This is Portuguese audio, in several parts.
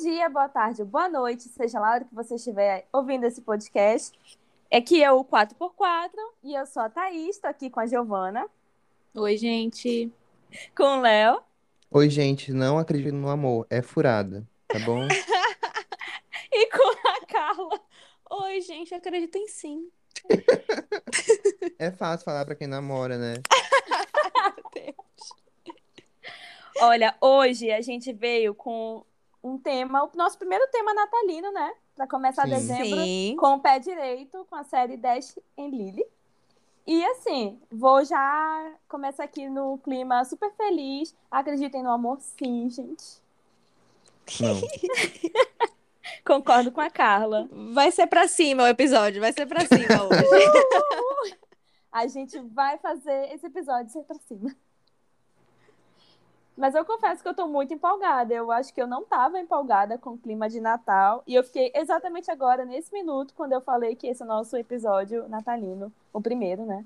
dia, boa tarde, boa noite, seja lá hora que você estiver ouvindo esse podcast. Aqui é o 4x4 e eu sou a Thaís, tô aqui com a Giovana, Oi, gente. com o Léo Oi, gente, não acredito no amor, é furada, tá bom? e com a Carla. Oi, gente, acreditem sim. É fácil falar pra quem namora, né? Olha, hoje a gente veio com um tema, o nosso primeiro tema natalino, né? Pra começar Sim. dezembro Sim. com o pé direito, com a série Dash em Lily. E assim, vou já começar aqui no clima super feliz. Acreditem no amor, sim, gente. Não. Concordo com a Carla. Vai ser pra cima o episódio, vai ser pra cima hoje. A gente vai fazer esse episódio ser pra cima. Mas eu confesso que eu tô muito empolgada. Eu acho que eu não tava empolgada com o clima de Natal. E eu fiquei exatamente agora, nesse minuto, quando eu falei que esse é o nosso episódio natalino. O primeiro, né?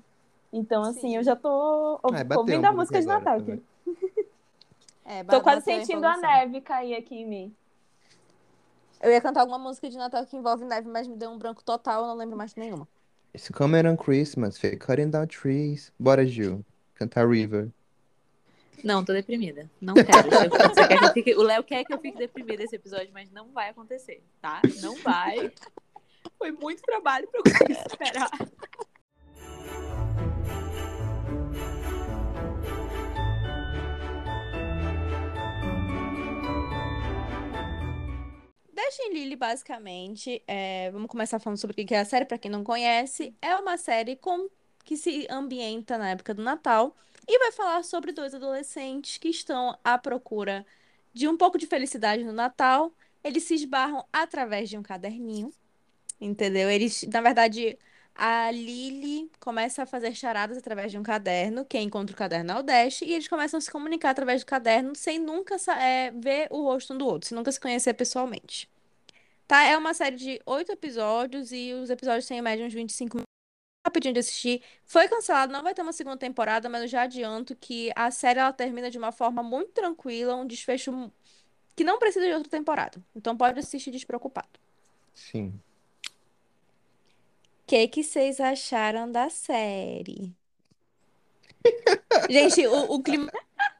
Então, assim, Sim. eu já tô bateu ouvindo a música de Natal aqui. É, Tô quase a sentindo a empolgação. neve cair aqui em mim. Eu ia cantar alguma música de Natal que envolve neve, mas me deu um branco total, eu não lembro mais de nenhuma. It's coming on Christmas, cutting down trees. Bora, Gil, cantar River. Não, tô deprimida. Não quero. Quer que fique- O Léo quer que eu fique deprimida nesse episódio, mas não vai acontecer, tá? Não vai. Foi muito trabalho pra eu conseguir superar. Dash Lily, basicamente, é, vamos começar falando sobre o que é a série, pra quem não conhece. É uma série com, que se ambienta na época do Natal e vai falar sobre dois adolescentes que estão à procura de um pouco de felicidade no Natal. Eles se esbarram através de um caderninho, entendeu? Eles, na verdade, a Lily começa a fazer charadas através de um caderno. Quem encontra o caderno é o Dash, e eles começam a se comunicar através do caderno sem nunca é, ver o rosto um do outro, sem nunca se conhecer pessoalmente. Tá? É uma série de oito episódios e os episódios têm em média uns 25 minutos. Rapidinho de assistir. Foi cancelado, não vai ter uma segunda temporada, mas eu já adianto que a série ela termina de uma forma muito tranquila, um desfecho que não precisa de outra temporada. Então pode assistir despreocupado. Sim. O que que vocês acharam da série? Gente, o, o clima.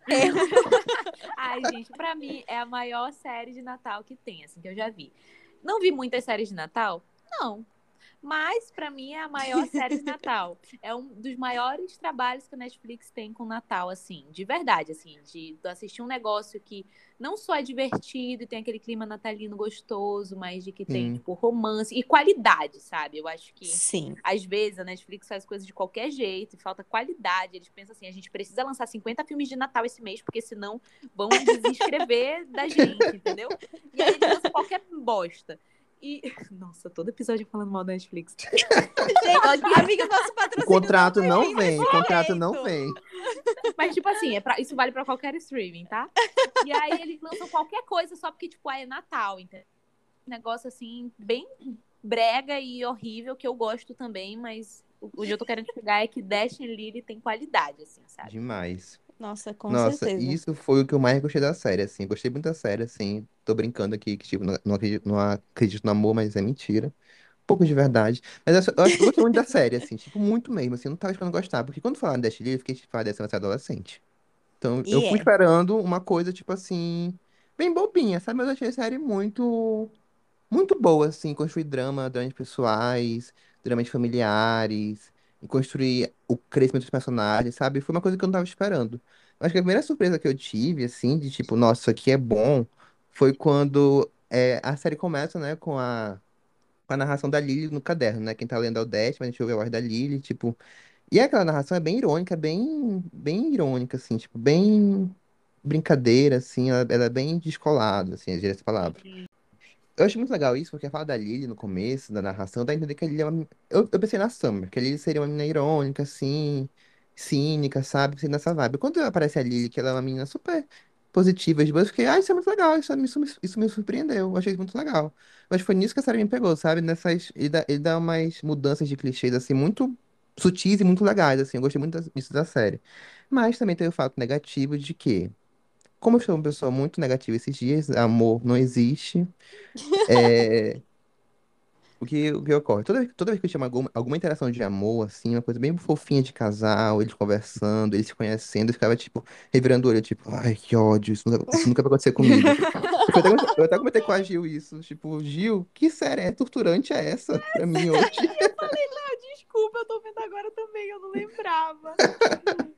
Ai, gente, pra mim é a maior série de Natal que tem, assim, que eu já vi. Não vi muitas séries de Natal? Não. Mas pra mim é a maior série de Natal. É um dos maiores trabalhos que a Netflix tem com Natal, assim, de verdade, assim, de assistir um negócio que não só é divertido e tem aquele clima natalino gostoso, mas de que tem, Sim. tipo, romance e qualidade, sabe? Eu acho que Sim. às vezes a Netflix faz coisas de qualquer jeito e falta qualidade. Eles pensam assim: a gente precisa lançar 50 filmes de Natal esse mês, porque senão vão desinscrever da gente, entendeu? E aí eles lançam qualquer bosta. E. Nossa, todo episódio falando mal da Netflix. Gente, amiga, nosso O patrocínio contrato não não vem vem, o contrato não vem. Mas, tipo assim, é pra- isso vale pra qualquer streaming, tá? E aí eles lançam qualquer coisa só porque, tipo, ah, é Natal, entendeu? Um negócio assim, bem brega e horrível, que eu gosto também, mas o o que eu tô querendo chegar é que Dash Lily tem qualidade, assim, sabe? Demais. Nossa, com Nossa, certeza. isso foi o que eu mais gostei da série, assim. Gostei muito da série, assim. Tô brincando aqui que, tipo, não, não acredito, não acredito no amor, mas é mentira. Um pouco de verdade. Mas eu, só- eu acho que eu gostei muito da série, assim, tipo, muito mesmo, assim. Eu não tava esperando gostar. Porque quando falaram Dash Lee, eu fiquei, tipo, ah, ser adolescente. Então, eu E fui é. esperando uma coisa, tipo assim, bem bobinha, sabe? Mas eu achei a série muito, muito boa, assim. Construir drama, dramas pessoais, dramas familiares, construir o crescimento dos personagens, sabe? Foi uma coisa que eu não tava esperando. Acho que a primeira surpresa que eu tive, assim, de tipo, nossa, isso aqui é bom, foi quando é, a série começa, né, com a, com a narração da Lily no caderno, né? Quem tá lendo é o mas a gente ouve a voz da Lily, tipo. E aquela narração é bem irônica, bem, bem irônica, assim, tipo, bem brincadeira, assim, ela, ela é bem descolada, assim, essa palavra. Eu acho muito legal isso, porque a fala da Lily no começo, da narração, dá a entender que a Lily é uma... Eu, eu pensei na Summer, que a Lily seria uma menina irônica, assim, cínica, sabe? Assim, nessa vibe. Quando aparece a Lily, que ela é uma menina super positiva, de boa, eu fiquei, ah, isso é muito legal, isso, isso, me- isso me surpreendeu, eu achei isso muito legal. Mas foi nisso que a série me pegou, sabe? Nessas... Ele dá, ele dá umas mudanças de clichês, assim, muito sutis e muito legais, assim, eu gostei muito disso da série. Mas também tem o fato negativo de que como eu sou uma pessoa muito negativa esses dias, amor não existe. É, o que, o que ocorre? Toda, vez- toda vez que eu tinha alguma, alguma interação de amor, assim, uma coisa bem fofinha de casal, eles conversando, eles se conhecendo, eu ficava, tipo, revirando o olho, tipo, ai, que ódio, isso nunca, isso nunca vai acontecer comigo. Eu até, comentei- eu até comentei com a Gil isso, tipo, Gil, que série é torturante é essa pra mim hoje? Desculpa, eu tô vendo agora também, eu não lembrava.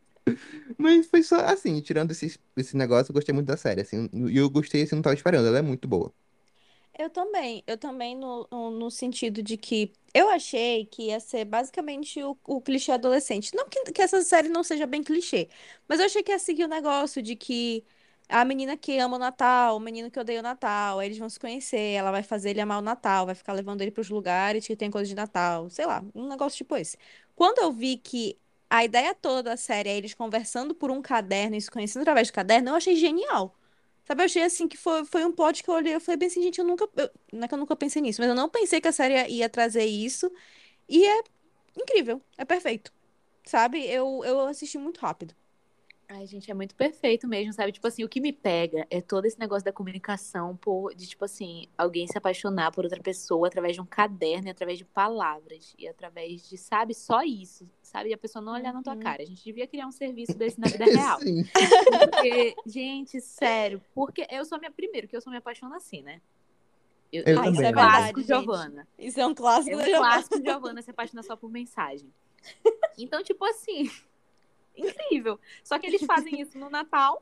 Mas foi só, assim, tirando esse, esse negócio, eu gostei muito da série, assim, e eu gostei, assim, não tava esperando, ela é muito boa. Eu também, eu também no, no, sentido de que eu achei que ia ser basicamente o, o clichê adolescente. Não que, que essa série não seja bem clichê, mas eu achei que ia seguir o negócio de que a menina que ama o Natal, o menino que odeia o Natal, eles vão se conhecer, ela vai fazer ele amar o Natal, vai ficar levando ele pros lugares que tem coisa de Natal, sei lá, um negócio tipo esse. Quando eu vi que a ideia toda da série é eles conversando por um caderno e se conhecendo através do caderno, eu achei genial. Sabe, eu achei assim que foi, foi um plot que eu olhei, eu falei bem assim, gente, eu nunca, eu- não é que eu nunca pensei nisso, mas eu não pensei que a série ia trazer isso, e é incrível, é perfeito, sabe? Eu, eu assisti muito rápido. Ai, gente, é muito perfeito mesmo, sabe? Tipo assim, o que me pega é todo esse negócio da comunicação, por, de tipo assim, alguém se apaixonar por outra pessoa através de um caderno e através de palavras. E através de, sabe, só isso, sabe? E a pessoa não olhar na tua Uhum. cara. A gente devia criar um serviço desse na vida real. Sim. Porque, gente, sério, porque eu sou minha. Primeiro, que eu sou me apaixono assim, né? Eu, Eu Ah, isso é também. clássico verdade, gente. Giovana. Isso é um clássico É da um clássico de Giovana se apaixonar só por mensagem. Então, tipo assim, incrível. Só que eles fazem isso no Natal,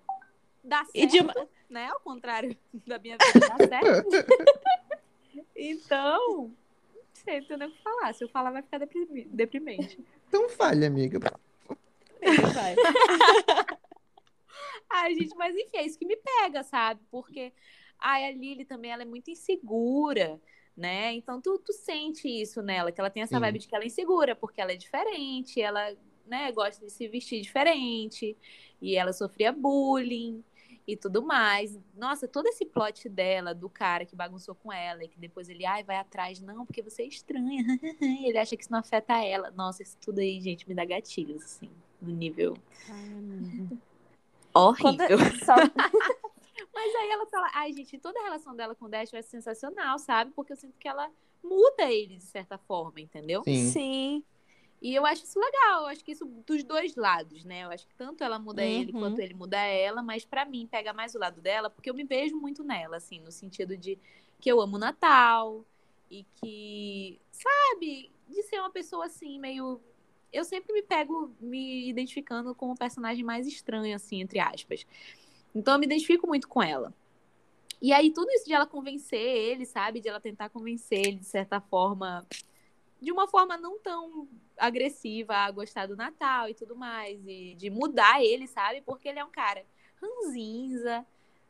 dá certo, E de uma- né? Ao contrário da minha vida, dá certo. Então, não sei, não tem nem o que falar. Se eu falar, vai ficar deprimi- deprimente. Então falha, amiga. Vai. Ai, gente, mas enfim, é isso que me pega, sabe? Porque ai, a Lily também ela é muito insegura, né? Então tu, tu sente isso nela, que ela tem essa Sim. vibe de que ela é insegura, porque ela é diferente, ela, né, gosta de se vestir diferente, e ela sofria bullying e tudo mais. Nossa, todo esse plot dela, do cara que bagunçou com ela, e que depois ele, ai, vai atrás, não, porque você é estranha. ele acha que isso não afeta ela. Nossa, isso tudo aí, gente, me dá gatilhos, assim, no nível Quando- horrível. Só... Mas aí ela fala, ai, gente, toda a relação dela com o Dash vai ser sensacional, sabe? Porque eu sinto que ela muda ele de certa forma, entendeu? Sim. Sim. E eu acho isso legal, eu acho que isso dos dois lados, né? Eu acho que tanto ela muda ele Uhum. quanto ele muda ela, mas pra mim pega mais o lado dela, porque eu me vejo muito nela, assim, no sentido de que eu amo Natal e que, sabe, de ser uma pessoa assim, meio. Eu sempre me pego me identificando como o personagem mais estranho, assim, entre aspas. Então eu me identifico muito com ela. E aí, tudo isso de ela convencer ele, sabe? De ela tentar convencer ele, de certa forma, de uma forma não tão agressiva a gostar do Natal e tudo mais. E de mudar ele, sabe? Porque ele é um cara ranzinza,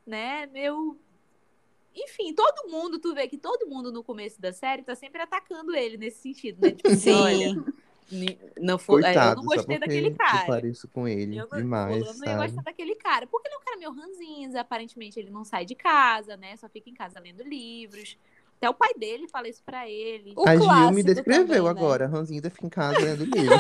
né? Meu. Enfim, todo mundo, tu vê que todo mundo no começo da série tá sempre atacando ele nesse sentido, né? Tipo, assim, olha, Sim. ni- não foi, eu Coitado, não só gostei daquele eu cara. pareço com ele Eu não, demais, fulano não ia gostar daquele cara. Porque ele é um cara meio ranzinza, aparentemente ele não sai de casa, né? Só fica em casa lendo livros. Até o pai dele fala isso pra ele. O A Gil me descreveu também, né? agora. Ranzinza fica em casa lendo livro.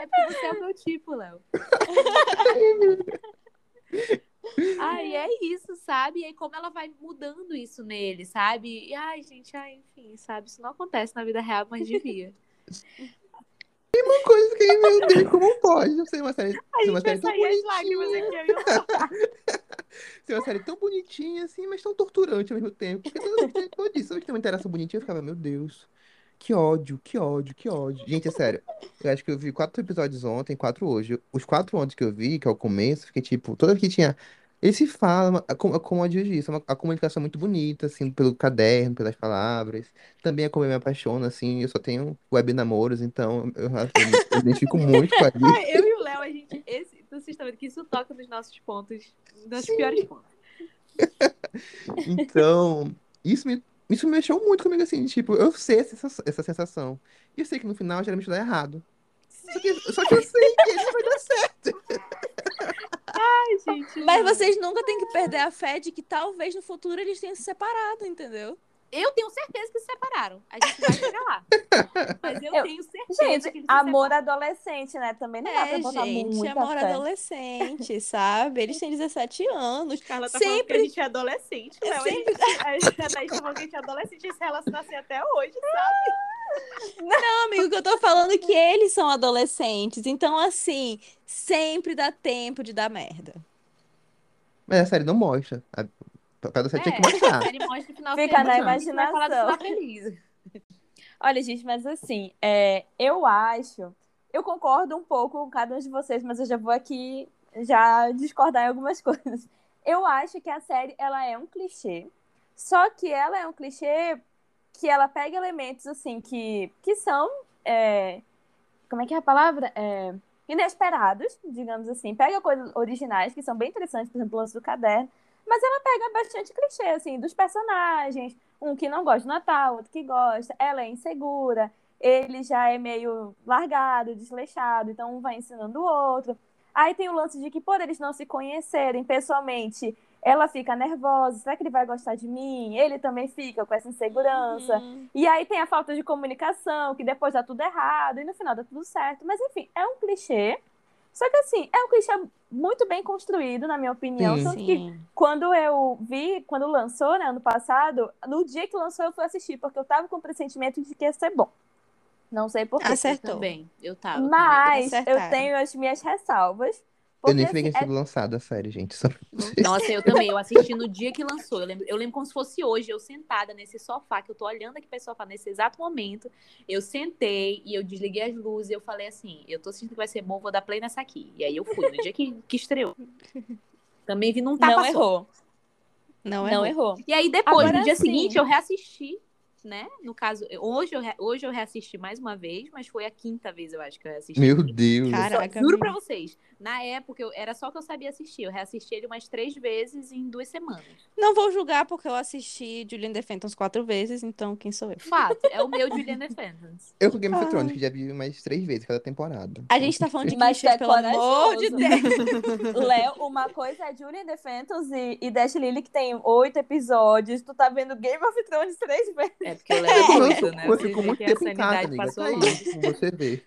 É porque você é o meu tipo, Léo. ai, é isso, sabe? E aí como ela vai mudando isso nele, sabe? E ai, gente, ai, enfim, sabe? Isso não acontece na vida real, mas devia. Uma coisa que, meu Deus, como pode? Não sei, uma série, A uma gente vai série tão sair as lágrimas aqui, eu Ser uma série tão bonitinha, assim, mas tão torturante ao mesmo tempo. Porque toda vez que eu disse, tem uma interação bonitinha, eu ficava, meu Deus, que ódio, que ódio, que ódio. Gente, é sério. Eu acho que eu vi quatro episódios ontem, quatro hoje. Os quatro ontem que eu vi, que é o começo, fiquei tipo, toda vez que tinha. Eles se falam, a- como como a Gil disse, é uma- a comunicação muito bonita, assim, pelo caderno, pelas palavras. Também é como eu me apaixono, assim, eu só tenho web namoros, então eu, eu me identifico muito com a eu e o Léo, a gente. Esse, vocês estão vendo que isso toca nos nossos pontos, nos nossos piores pontos. Então, isso me, isso me mexeu muito comigo, assim, tipo, eu sei essa, essa sensação. E eu sei que no final geralmente dá errado. Só que, só que eu sei que ele vai dar certo. Ai, gente. Mas vocês nunca têm que perder a fé de que talvez no futuro eles tenham se separado, entendeu? Eu tenho certeza que se separaram. A gente vai chegar lá. Mas eu, Eu- tenho certeza Gente, que eles amor separam. adolescente, né? Também não dá pra É, botar gente, muita amor fé. adolescente, sabe? Eles têm 17 anos. Carla tá falando que a Sempre- gente é adolescente. É Não, sempre- a gente, a Thaís tá falando que a gente é adolescente e se relaciona assim até hoje, sabe? Não, amigo, que eu tô falando é que eles são adolescentes. Então, assim, sempre dá tempo de dar merda. Mas a série não mostra. A papel da série tinha que É, mostrar. mostra Fica na imaginação. feliz. Olha, gente, mas assim, é, eu acho, eu concordo um pouco com cada um de vocês, mas eu já vou aqui já discordar em algumas coisas. Eu acho que a série ela é um clichê, só que ela é um clichê que ela pega elementos assim que, que são, é, como é que é a palavra? É, inesperados, digamos assim. Pega coisas originais que são bem interessantes, por exemplo, o lance do caderno, mas ela pega bastante clichê assim dos personagens um que não gosta do Natal, outro que gosta, ela é insegura, ele já é meio largado, desleixado, então um vai ensinando o outro. Aí tem o lance de que por eles não se conhecerem pessoalmente, ela fica nervosa, será que ele vai gostar de mim? Ele também fica com essa insegurança. Uhum. E aí tem a falta de comunicação, que depois dá tudo errado, e no final dá tudo certo. Mas enfim, é um clichê. Só que assim, é um clichê muito bem construído, na minha opinião. Sim. Tanto que quando eu vi, quando lançou, né, ano passado, no dia que lançou eu fui assistir, porque eu tava com o pressentimento de que ia ser bom. Não sei porquê. Acertou. Também, eu tava. Mas eu tenho as minhas ressalvas. Eu nem Porque, sabia que assim, tinha sido lançada a série, gente. Só... Nossa, eu também. Eu assisti no dia que lançou. Eu lembro, eu lembro como se fosse hoje, eu sentada nesse sofá, que eu tô olhando aqui pra esse sofá nesse exato momento. Eu sentei e eu desliguei as luzes e eu falei assim: eu tô sentindo que vai ser bom, vou dar play nessa aqui. E aí eu fui, no dia que, que estreou. Também vi num não tapa só. errou. Não, Não é errou. E aí depois, Agora no dia sim. seguinte, eu reassisti, né? No caso, hoje eu, hoje eu reassisti mais uma vez, mas foi a quinta vez, eu acho, que eu reassisti. Meu Deus. Caraca, juro pra vocês, na época eu, era só que eu sabia assistir. Eu reassisti ele umas três vezes em duas semanas. Não vou julgar porque eu assisti Julian the Phantoms quatro vezes, então quem sou eu? Fato, é o meu Julian Defendants. Eu com Game of. Thrones, que já vi mais três vezes cada temporada. A gente tá falando de Mas clichês, é pelo amor de. Deus. Léo, uma coisa é Julian the Phantoms e, e Dash Lily, que tem oito episódios. Tu tá vendo Game of Thrones três vezes. É porque eu Eu levo fico- muito, né? eu fico vê muito tempo em casa, sanidade amiga. Tá aí, você ver.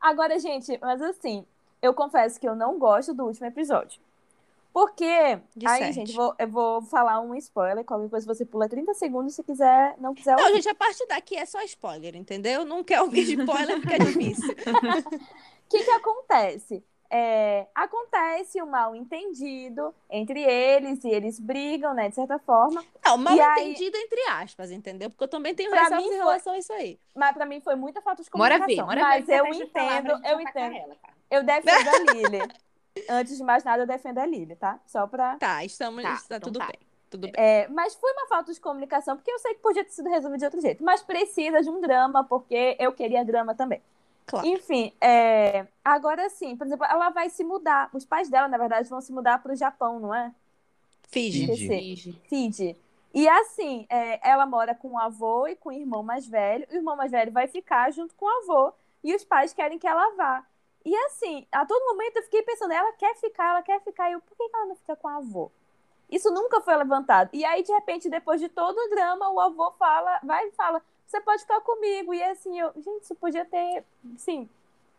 Agora, gente, mas assim, eu confesso que eu não gosto do último episódio. Porque, De aí, sete. gente, vou- eu vou falar um spoiler, qualquer coisa você pula 30 segundos se quiser, não quiser Não, ouvir. gente, a partir daqui é só spoiler, entendeu? Não quer ouvir de spoiler porque é difícil. O que que acontece? É, acontece um mal entendido entre eles e eles brigam, né, de certa forma. Não, mal E aí- entendido entre aspas, entendeu? Porque eu também tenho Pra ressalvas mim em foi- relação a isso aí. Mas pra mim foi muita falta de Bora comunicação. ver, bora mas ver. eu pra entendo, eu entendo. ela, cara. Eu defendo a Lily. Antes de mais nada, eu defendo a Lily, tá? Só pra. Tá, estamos. Tá, Tá, então tudo tá. bem. Tudo bem. É, mas foi uma falta de comunicação, porque eu sei que podia ter sido resolvido de outro jeito. Mas precisa de um drama, porque eu queria drama também. Claro. Enfim, é, agora sim, por exemplo, ela vai se mudar. Os pais dela, na verdade, vão se mudar pro Japão, não é? Finge. Fiji. Fiji. E assim, é, ela mora com o avô e com o irmão mais velho. E o irmão mais velho vai ficar junto com o avô. E os pais querem que ela vá. E assim, a todo momento eu fiquei pensando, ela quer ficar, ela quer ficar. E eu, por que ela não fica com o avô? Isso nunca foi levantado. E aí, de repente, depois de todo o drama, o avô fala, vai e fala, você pode ficar comigo. E assim, eu, gente, isso podia ter, sim,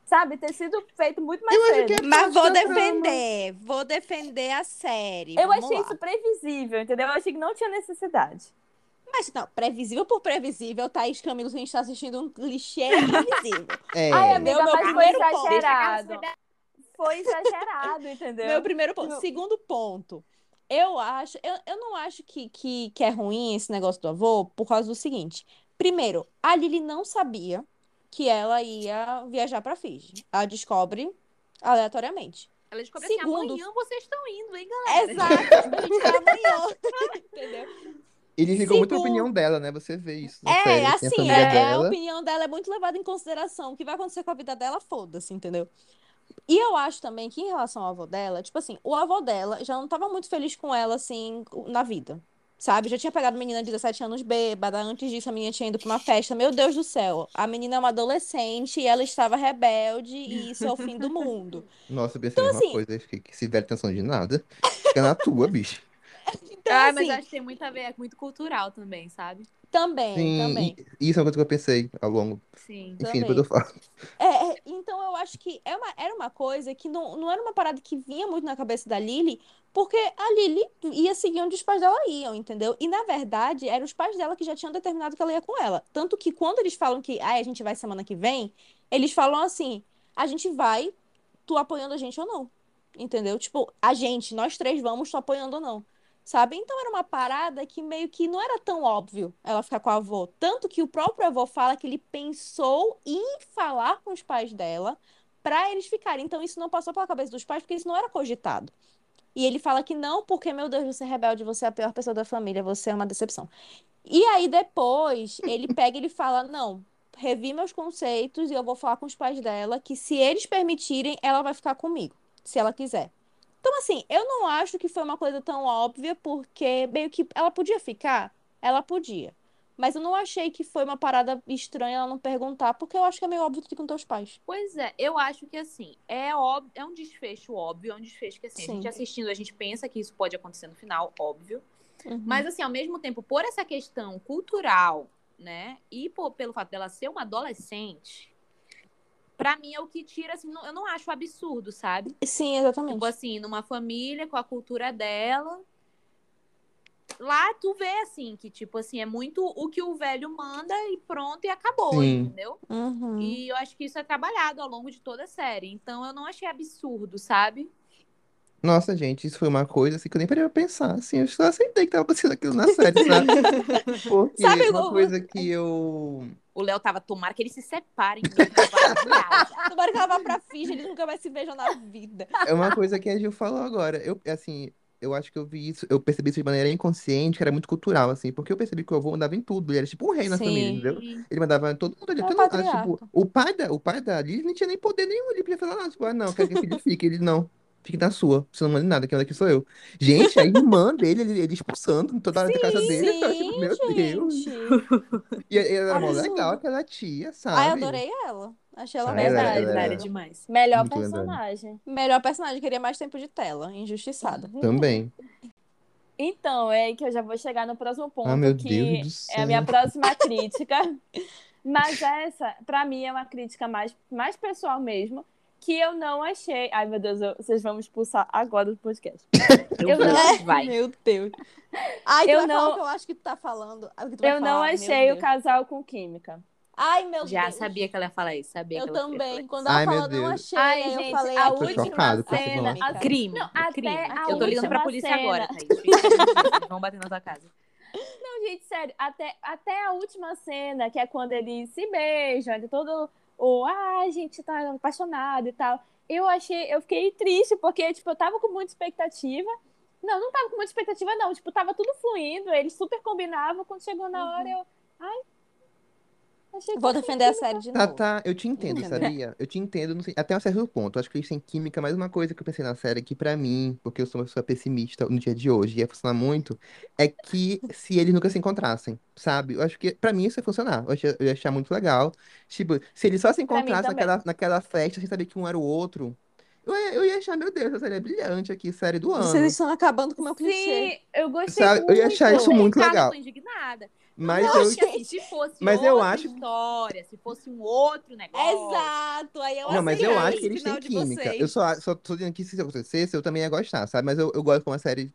sabe, ter sido feito muito mais cedo. é Mas vou defender. Vou defender a série. Eu Vamos achei lá. isso previsível, entendeu? Eu achei que não tinha necessidade. Mas não, previsível por previsível, Thaís Camilo, a gente tá assistindo um clichê previsível. É. Ai, amiga, Meu- meu mas foi primeiro ponto. exagerado. Foi exagerado, entendeu? Meu primeiro ponto. Não. Segundo ponto. Eu acho, eu, eu não acho que, que, que é ruim esse negócio do avô por causa do seguinte. Primeiro, a Lily não sabia que ela ia viajar pra Fiji. Ela descobre aleatoriamente. Ela descobriu Segundo- assim, amanhã vocês estão indo, hein, galera? Exato, a gente vai amanhã. Entendeu? Ele ligou muito a opinião dela, né? Você vê isso. É, série, tem a assim, é, é, a dela. opinião dela é muito levada em consideração. O que vai acontecer com a vida dela, foda-se, entendeu? E eu acho também que em relação ao avô dela, tipo assim, o avô dela já não tava muito feliz com ela, assim, na vida. Sabe? Já tinha pegado menina de 17 anos bêbada. Antes disso, a menina tinha ido pra uma festa. Meu Deus do céu. A menina é uma adolescente e ela estava rebelde e isso é o fim do mundo. Nossa, eu pensei a mesma assim- coisa. Eu fiquei que se der atenção de nada, fica na tua, bicho. Então, ah, assim, mas acho que tem muito a ver, é muito cultural também, sabe? também, Sim, também. e- isso é uma coisa que eu pensei ao longo. Sim. Enfim, Também. depois eu falo. É, é, então eu acho que é uma, era uma coisa que não, não era uma parada que vinha muito na cabeça da Lily, porque a Lily ia seguir onde os pais dela iam, entendeu? E na verdade, eram os pais dela que já tinham determinado que ela ia com ela. Tanto que quando eles falam que ah, a gente vai semana que vem, eles falam assim: a gente vai, tu apoiando a gente ou não. Entendeu? Tipo, a gente, nós três vamos, tu apoiando ou não. Sabe? Então era uma parada que meio que não era tão óbvio ela ficar com a avó. Tanto que o próprio avô fala que ele pensou em falar com os pais dela para eles ficarem. Então isso não passou pela cabeça dos pais, porque isso não era cogitado. E ele fala que não, porque, meu Deus, você é rebelde, você é a pior pessoa da família, você é uma decepção. E aí depois ele pega e ele fala: não, revi meus conceitos e eu vou falar com os pais dela que se eles permitirem, ela vai ficar comigo, se ela quiser. Então, assim, eu não acho que foi uma coisa tão óbvia, porque meio que ela podia ficar, ela podia. Mas eu não achei que foi uma parada estranha ela não perguntar, porque eu acho que é meio óbvio tu ir com teus pais. Pois é, eu acho que assim, é, óbvio, é um desfecho óbvio, é um desfecho que assim, a Sim. gente assistindo, a gente pensa que isso pode acontecer no final, óbvio. Uhum. Mas assim, ao mesmo tempo, por essa questão cultural, né? E por- pelo fato dela ser uma adolescente, pra mim é o que tira, assim, não- eu não acho absurdo, sabe? Sim, exatamente. Tipo assim, numa família com a cultura dela. Lá tu vê assim, que tipo assim, é muito o que o velho manda e pronto, e acabou, Sim. entendeu? Uhum. E eu acho que isso é trabalhado ao longo de toda a série. Então eu não achei absurdo, sabe? Nossa, gente, isso foi uma coisa assim que eu nem parei pra pensar. Assim, eu só aceitei que tava acontecendo aquilo na série, sabe? Porque Sabe, uma o- coisa que eu. O Léo tava, tomara que eles se separem. vai viajar. Tomara que ela vá pra Fiji, eles nunca mais se beijam na vida. É uma coisa que a Gil falou agora. Eu, assim, eu acho que eu vi isso, eu percebi isso de maneira inconsciente, que era muito cultural, assim, porque eu percebi que o avô mandava em tudo. Ele era tipo um rei na Sim. família, entendeu? Ele mandava em todo mundo ali, É todo mundo. patriarca. Tipo, o pai da, o pai da Liz não tinha nem poder nenhum, ele podia falar nada. Tipo, ah, não, quero que o filho fique. Ele, não, fique na sua, você não manda em nada, quem manda aqui sou eu. Gente, a irmã dele, ele, ele expulsando toda hora da casa dele, eu tava tipo, meu Deus. E, e era mó legal aquela tia, sabe? Ai, adorei ela. Achei ela Ah, ela- Verdade, ela- verdade, ela- demais. Melhor Muito verdade. personagem. Melhor personagem, queria mais tempo de tela. Injustiçada. Também. Então, é aí que eu já vou chegar no próximo ponto, Ah, meu que Deus do é a minha céu. próxima crítica. Mas essa, pra mim, é uma crítica mais, mais pessoal mesmo, que eu não achei. Ai, meu Deus, eu- vocês vão me expulsar agora do podcast. Eu vou, não- vai. Meu Deus. Ai, tu Eu vai falar não- o que eu acho que tu tá falando. que tu Eu não falar, meu achei o casal com química. Ai, meu Já Deus. sabia que ela ia falar isso, sabia Eu que ela ia também. Quando ela Ai, meu falou, não Deus. achei, Ai, aí eu gente, falei, a "Ai, Tô última chocado cena, a-. Crime, Não, até crime. a Eu tô ligando pra polícia cena. agora, Thaís. Eles vão bater na tua casa. Não, gente, sério, até, até a última cena, que é quando eles se beijam, é todo o ah, a gente tá apaixonado e tal. Eu achei, eu fiquei triste, porque, tipo, eu tava com muita expectativa. Não, não tava com muita expectativa, não. Tipo, tava tudo fluindo, eles super combinavam. Quando chegou na hora, eu. Ai. Achei Vou defender a série de Tá, novo. tá, eu te entendo, Entendeu? sabia? Eu te entendo sen- até um certo ponto. Eu acho que eles têm química, mas uma coisa que eu pensei na série que pra mim, porque eu sou uma pessoa pessimista no dia de hoje, ia funcionar muito, é que se eles nunca se encontrassem, sabe? Eu acho que pra mim isso ia funcionar. Eu ia, eu ia achar muito legal. Tipo, se eles só se encontrassem naquela, naquela festa sem saber que um era o outro, eu ia, eu ia achar, meu Deus, essa série é brilhante aqui, série do ano. Vocês estão acabando com o meu clichê. Sim, eu gostei Sabe, eu ia achar muito. isso muito legal. tô indignada. Mas eu eu, acho que assim, se fosse mas eu outra acho- história, se fosse um outro negócio. Exato. Aí eu Não, mas eu acho que eles têm final de química. vocês. Eu só, só tô dizendo que se isso acontecesse, eu também ia gostar, sabe? Mas eu, eu gosto como a série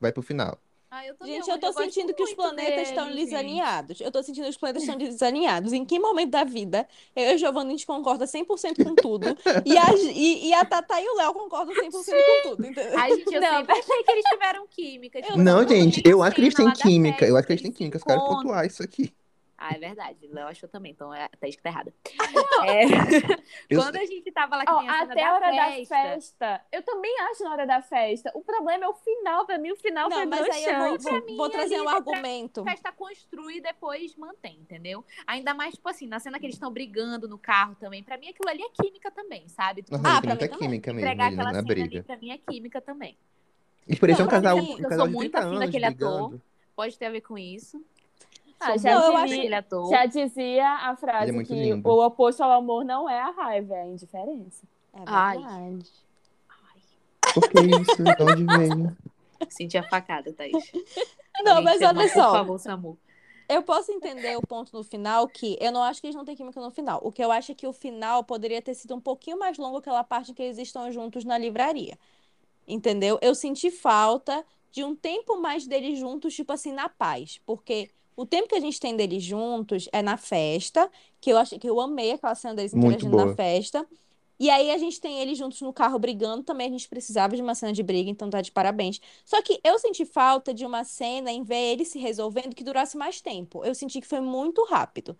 vai pro final. Ah, eu Gente, eu tô gosto sentindo que os planetas estão desalinhados. Eu tô sentindo que os planetas estão desalinhados. Em que momento da vida eu e a Giovanna a gente concorda 100% com tudo e a, e, e a Tata e o Léo concordam 100% com tudo, entendeu? Ai, gente, eu Não, sempre achei que eles tiveram química. Tipo, Não, gente, eu acho que eles têm química. Eu acho que eles têm química. Eu quero encontram. pontuar isso aqui. Ah, é verdade. O Léo achou também, então é a Thaís que tá errada. É, Eu- Quando a gente tava lá que Ó, tem a cena até a da hora festa, da festa. Eu também acho na hora da festa. O problema é o final. Pra mim, o final Não, foi mas aí eu vou, vou, mim, vou trazer ali um é pra- argumento. a festa construi e depois mantém, entendeu? Ainda mais, tipo assim, na cena que eles estão brigando no carro também. Pra mim, aquilo ali é química também, sabe? Nossa, Ah, pra mim também. química mesmo entregar ali aquela na cena ali, briga. pra mim, é química também. Eles pareciam um Não, casal, um eu casal sou de muito 30 afim daquele ator. brigando. Pode ter a ver com isso. Ah, já Não, eu muito acho- ator. Já dizia a frase é que lindo. o oposto ao amor não é a raiva, é a indiferença. É Ai. verdade. Por que isso? De onde veio? Senti a facada, Thaís. Não, mas olha Por só. favor, Samu. Eu posso entender o ponto no final que eu não acho que eles não têm química no final. O que eu acho é que o final poderia ter sido um pouquinho mais longo aquela parte em que eles estão juntos na livraria. Entendeu? Eu senti falta de um tempo mais deles juntos, tipo assim, na paz. Porque o tempo que a gente tem deles juntos é na festa, que eu achei que eu amei aquela cena deles Muito interagindo na festa. E aí a gente tem eles juntos no carro brigando, também a gente precisava de uma cena de briga, então tá de parabéns. Só que eu senti falta de uma cena em ver eles se resolvendo que durasse mais tempo. Eu senti que foi muito rápido,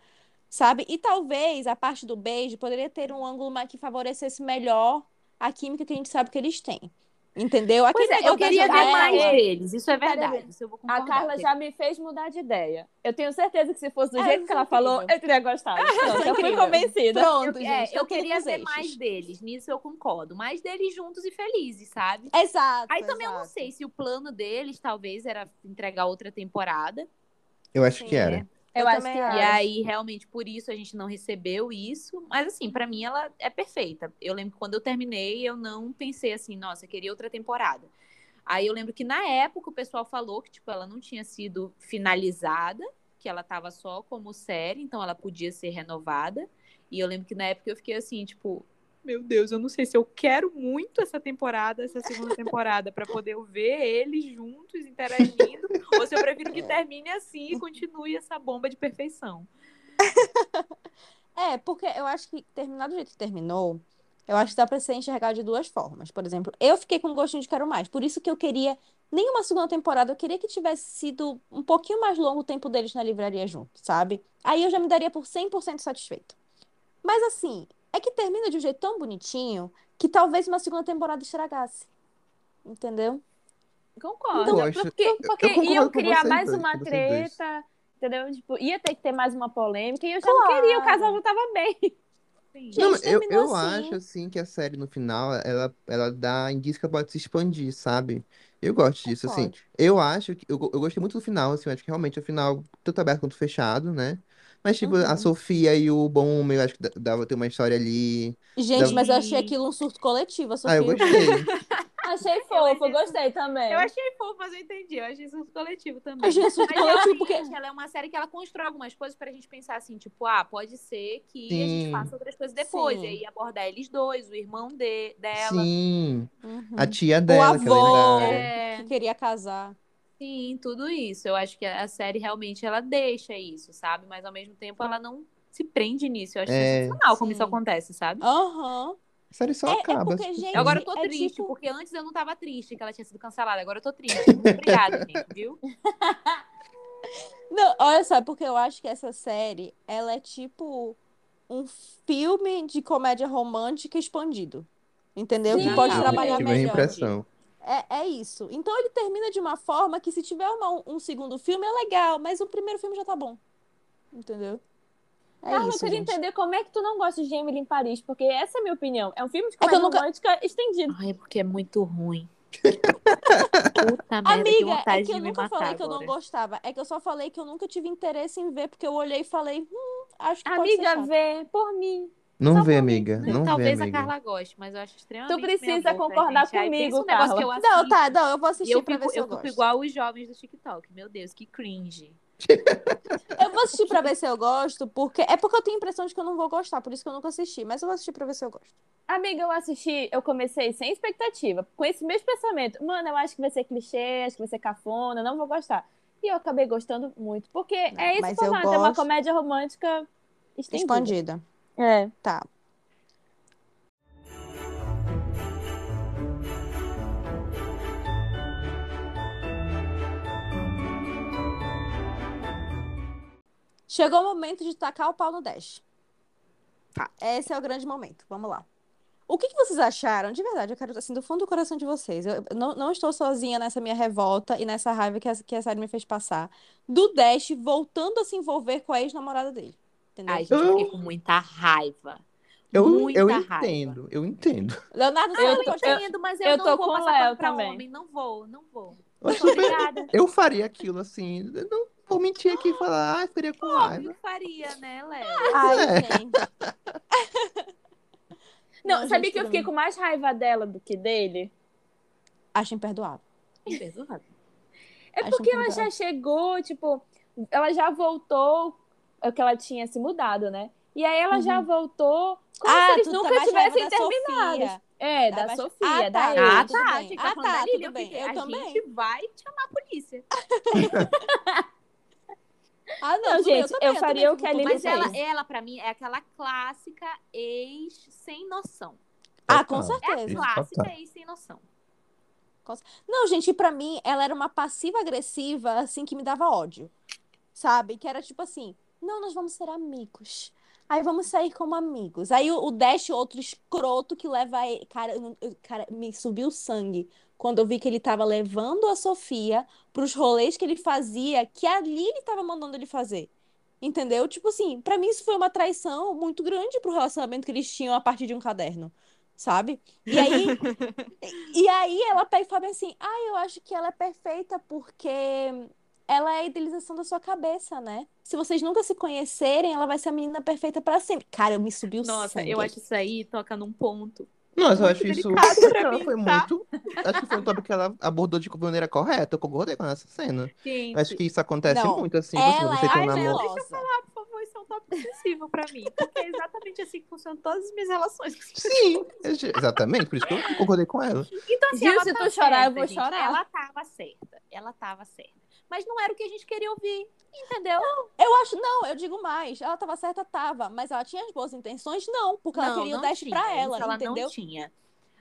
sabe? E talvez a parte do beijo poderia ter um ângulo mais que favorecesse melhor a química que a gente sabe que eles têm. Entendeu? Pois Aquele é, eu queria ver janela- mais Ei, deles. Isso é verdade. Isso eu vou A. Carla já me fez mudar de ideia. Eu tenho certeza que se fosse do É, jeito que é ela falou, eu teria gostado. Pronto, eu fui convencida. Pronto, Eu, é, gente. eu tô aqui queria ver eixos. mais deles. Nisso eu concordo. Mais deles juntos e felizes, sabe? Exato. Aí também eu não exato. sei se o plano deles talvez era entregar outra temporada. Eu acho Sim, que era. Eu Eu acho que acho. E aí, realmente, por isso a gente não recebeu isso. Mas, assim, pra mim ela é perfeita. Eu lembro que quando eu terminei, eu não pensei assim, nossa, eu queria outra temporada. Aí eu lembro que na época o pessoal falou que, tipo, ela não tinha sido finalizada, que ela tava só como série, então ela podia ser renovada. E eu lembro que na época eu fiquei assim, tipo, meu Deus, eu não sei se eu quero muito essa temporada, essa segunda temporada, pra poder ver eles juntos interagindo, ou se eu prefiro que termine assim e continue essa bomba de perfeição. É, porque eu acho que terminar do jeito que terminou, eu acho que dá pra ser enxergado de duas formas. Por exemplo, eu fiquei com gostinho de quero mais. Por isso que eu queria nenhuma segunda temporada, eu queria que tivesse sido um pouquinho mais longo o tempo deles na livraria junto, sabe? Aí eu já me daria por 100% satisfeito. Mas assim, é que termina de um jeito tão bonitinho que talvez uma segunda temporada estragasse. Entendeu? Concordo. Eu acho- porque eu- porque eu concordo iam com criar mais dois, uma treta, entendeu? Tipo, ia ter que ter mais uma polêmica e eu já Claro. não queria, o casal já tava bem. Gente, Não, eu, eu assim. acho assim que a série no final ela, ela dá indício que ela pode se expandir, sabe? Eu gosto disso, assim. Pode. Eu acho que eu, eu gostei muito do final, assim, eu acho que realmente o final tanto aberto quanto fechado, né? Mas tipo, a Uhum. Sofia e o Bom Homem, eu acho que dava ter uma história ali. Gente, Dá- mas eu achei Sim. aquilo um surto coletivo, a Ah, eu Sofia. gostei. Achei Eu fofo, achei gostei também. Eu achei fofo, mas eu entendi. Eu achei isso coletivo também. Achei um surto Mas coletivo porque realmente, ela é uma série que ela constrói algumas coisas pra gente pensar assim, tipo, ah, pode ser que a gente Sim. faça outras coisas depois. Sim. E aí abordar eles dois, o irmão de, dela. Sim. Uhum. A tia o dela, que é avô lendária. É. que queria casar. Sim, tudo isso. Eu acho que a série realmente ela deixa isso, sabe? Mas ao mesmo tempo ela não se prende nisso. Eu acho É. sensacional como isso acontece, sabe? Aham. A série só É- é acaba. porque, tipo, gente, Agora eu tô é triste, tipo- porque antes eu não tava triste que ela tinha sido cancelada. Agora eu tô triste. Muito obrigada, gente, viu? Não, olha só, é porque eu acho que essa série, ela é tipo um filme de comédia romântica expandido. Entendeu? Que Sim. pode Total. trabalhar tive a melhor. impressão. É, é isso. Então ele termina de uma forma que se tiver uma- um segundo filme é legal, mas o primeiro filme já tá bom. Entendeu? É Carla, eu isso, queria gente. entender como é que tu não gosta de Emily em Paris, porque essa é a minha opinião. É um filme de que eu comédia nunca- romântica estendido. Ai, é porque é muito ruim. Puta merda, Amiga, é que eu nunca falei que eu não agora. gostava. É que eu só falei que eu nunca tive interesse em ver, porque eu olhei e falei, hum, acho que pode ser Amiga, chato. vê por mim. Não Só vê, amiga. Não, Não vê, talvez a amiga. Carla goste, mas eu acho extremamente precisa meia boca, concordar gente. Aí comigo, um negócio Carla. que eu Não, assisto, tá, não, eu vou E assistir eu pra fico, ver se eu eu fico gosto. igual os jovens do TikTok. Meu Deus, que cringe. Eu vou assistir pra ver se eu gosto, porque é porque eu tenho a impressão de que eu não vou gostar, por isso que eu nunca assisti, mas eu vou assistir pra ver se eu gosto. Amiga, eu assisti, eu comecei sem expectativa, com esse mesmo pensamento. Mano, eu acho que vai ser clichê, acho que vai ser cafona, não vou gostar. E eu acabei gostando muito, porque é esse mas eu formato, é uma gosto- comédia romântica estendida. Expandida. É. Tá. Chegou o momento de tacar o pau no Dash. Tá. Esse é o grande momento. Vamos lá. O que, que vocês acharam? De verdade, eu quero, assim, do fundo do coração de vocês. Eu não, não estou sozinha nessa minha revolta e nessa raiva que a, que a série me fez passar. Do Dash voltando a se envolver com a ex-namorada dele. Entendeu? Ai, gente, eu fiquei com muita raiva. Eu, muita eu raiva. entendo, eu entendo. Leonardo, você Eu- não Eu gostou? entendo, mas eu, eu não tô vou com passar Léo pra também. homem. Não vou, não vou. Obrigada. Eu faria aquilo assim. Eu não vou mentir aqui e falar, ah, ficaria com raiva. Óbvio que faria, né, Léo? Ai, É. gente. Não, Não, sabia gente, que eu fiquei com mais raiva dela do que dele? Acho imperdoável. Imperdoável. É Acho porque ela já chegou, tipo, ela já voltou, que ela tinha se mudado, né? E aí ela já voltou como Ah, se eles tá nunca tivessem terminado. Sofia. É, Tá da Sofia, Ah, da tá. Ah, tudo tá. bem. Ah, tá tudo bem. Eu a também. gente vai chamar a polícia. Ah, não, Não, gente, também, eu faria também o que a Lilian Mas fez. ela, ela, pra mim, é aquela clássica ex sem noção. Ah, com Total. É a certeza. clássica ex sem noção. Não, gente, pra mim, ela era uma passiva agressiva, assim, que me dava ódio. Sabe? Que era tipo assim: não, nós vamos ser amigos. Aí vamos sair como amigos. Aí o, o Dash, outro escroto que leva ele. Cara, eu cara, me subiu o sangue quando eu vi que ele tava levando a Sofia pros rolês que ele fazia, que a Lily tava mandando ele fazer. Entendeu? Tipo assim, pra mim isso foi uma traição muito grande pro relacionamento que eles tinham a partir de um caderno. Sabe? E aí, e aí ela pega e fala assim: Ah, eu acho que ela é perfeita porque ela é a idealização da sua cabeça, né? Se vocês nunca se conhecerem, ela vai ser a menina perfeita pra sempre. Cara, eu me subi o Nossa, sangue. eu acho isso aí toca num ponto. Nossa, eu acho isso. mim, foi tá? muito. Acho que foi um tópico que ela abordou de maneira correta. Eu concordei com essa cena. Eu acho que isso acontece Não, muito, assim, você, Ela você é tem um namoro. melosa. por favor, isso é um tópico sensível pra mim. Porque é exatamente assim que funcionam todas as minhas relações. Sim, exatamente, por isso que eu concordei com ela. Então, assim, Gil, ela se tá tu chorar, eu certa, vou gente. chorar. Ela tava certa. Ela tava certa. Mas não era o que a gente queria ouvir. Entendeu? Eu acho, não, eu digo mais. Ela tava certa, tava. Mas ela tinha as boas intenções? Não, porque ela queria o tinha, pra ela, ela entendeu? não tinha.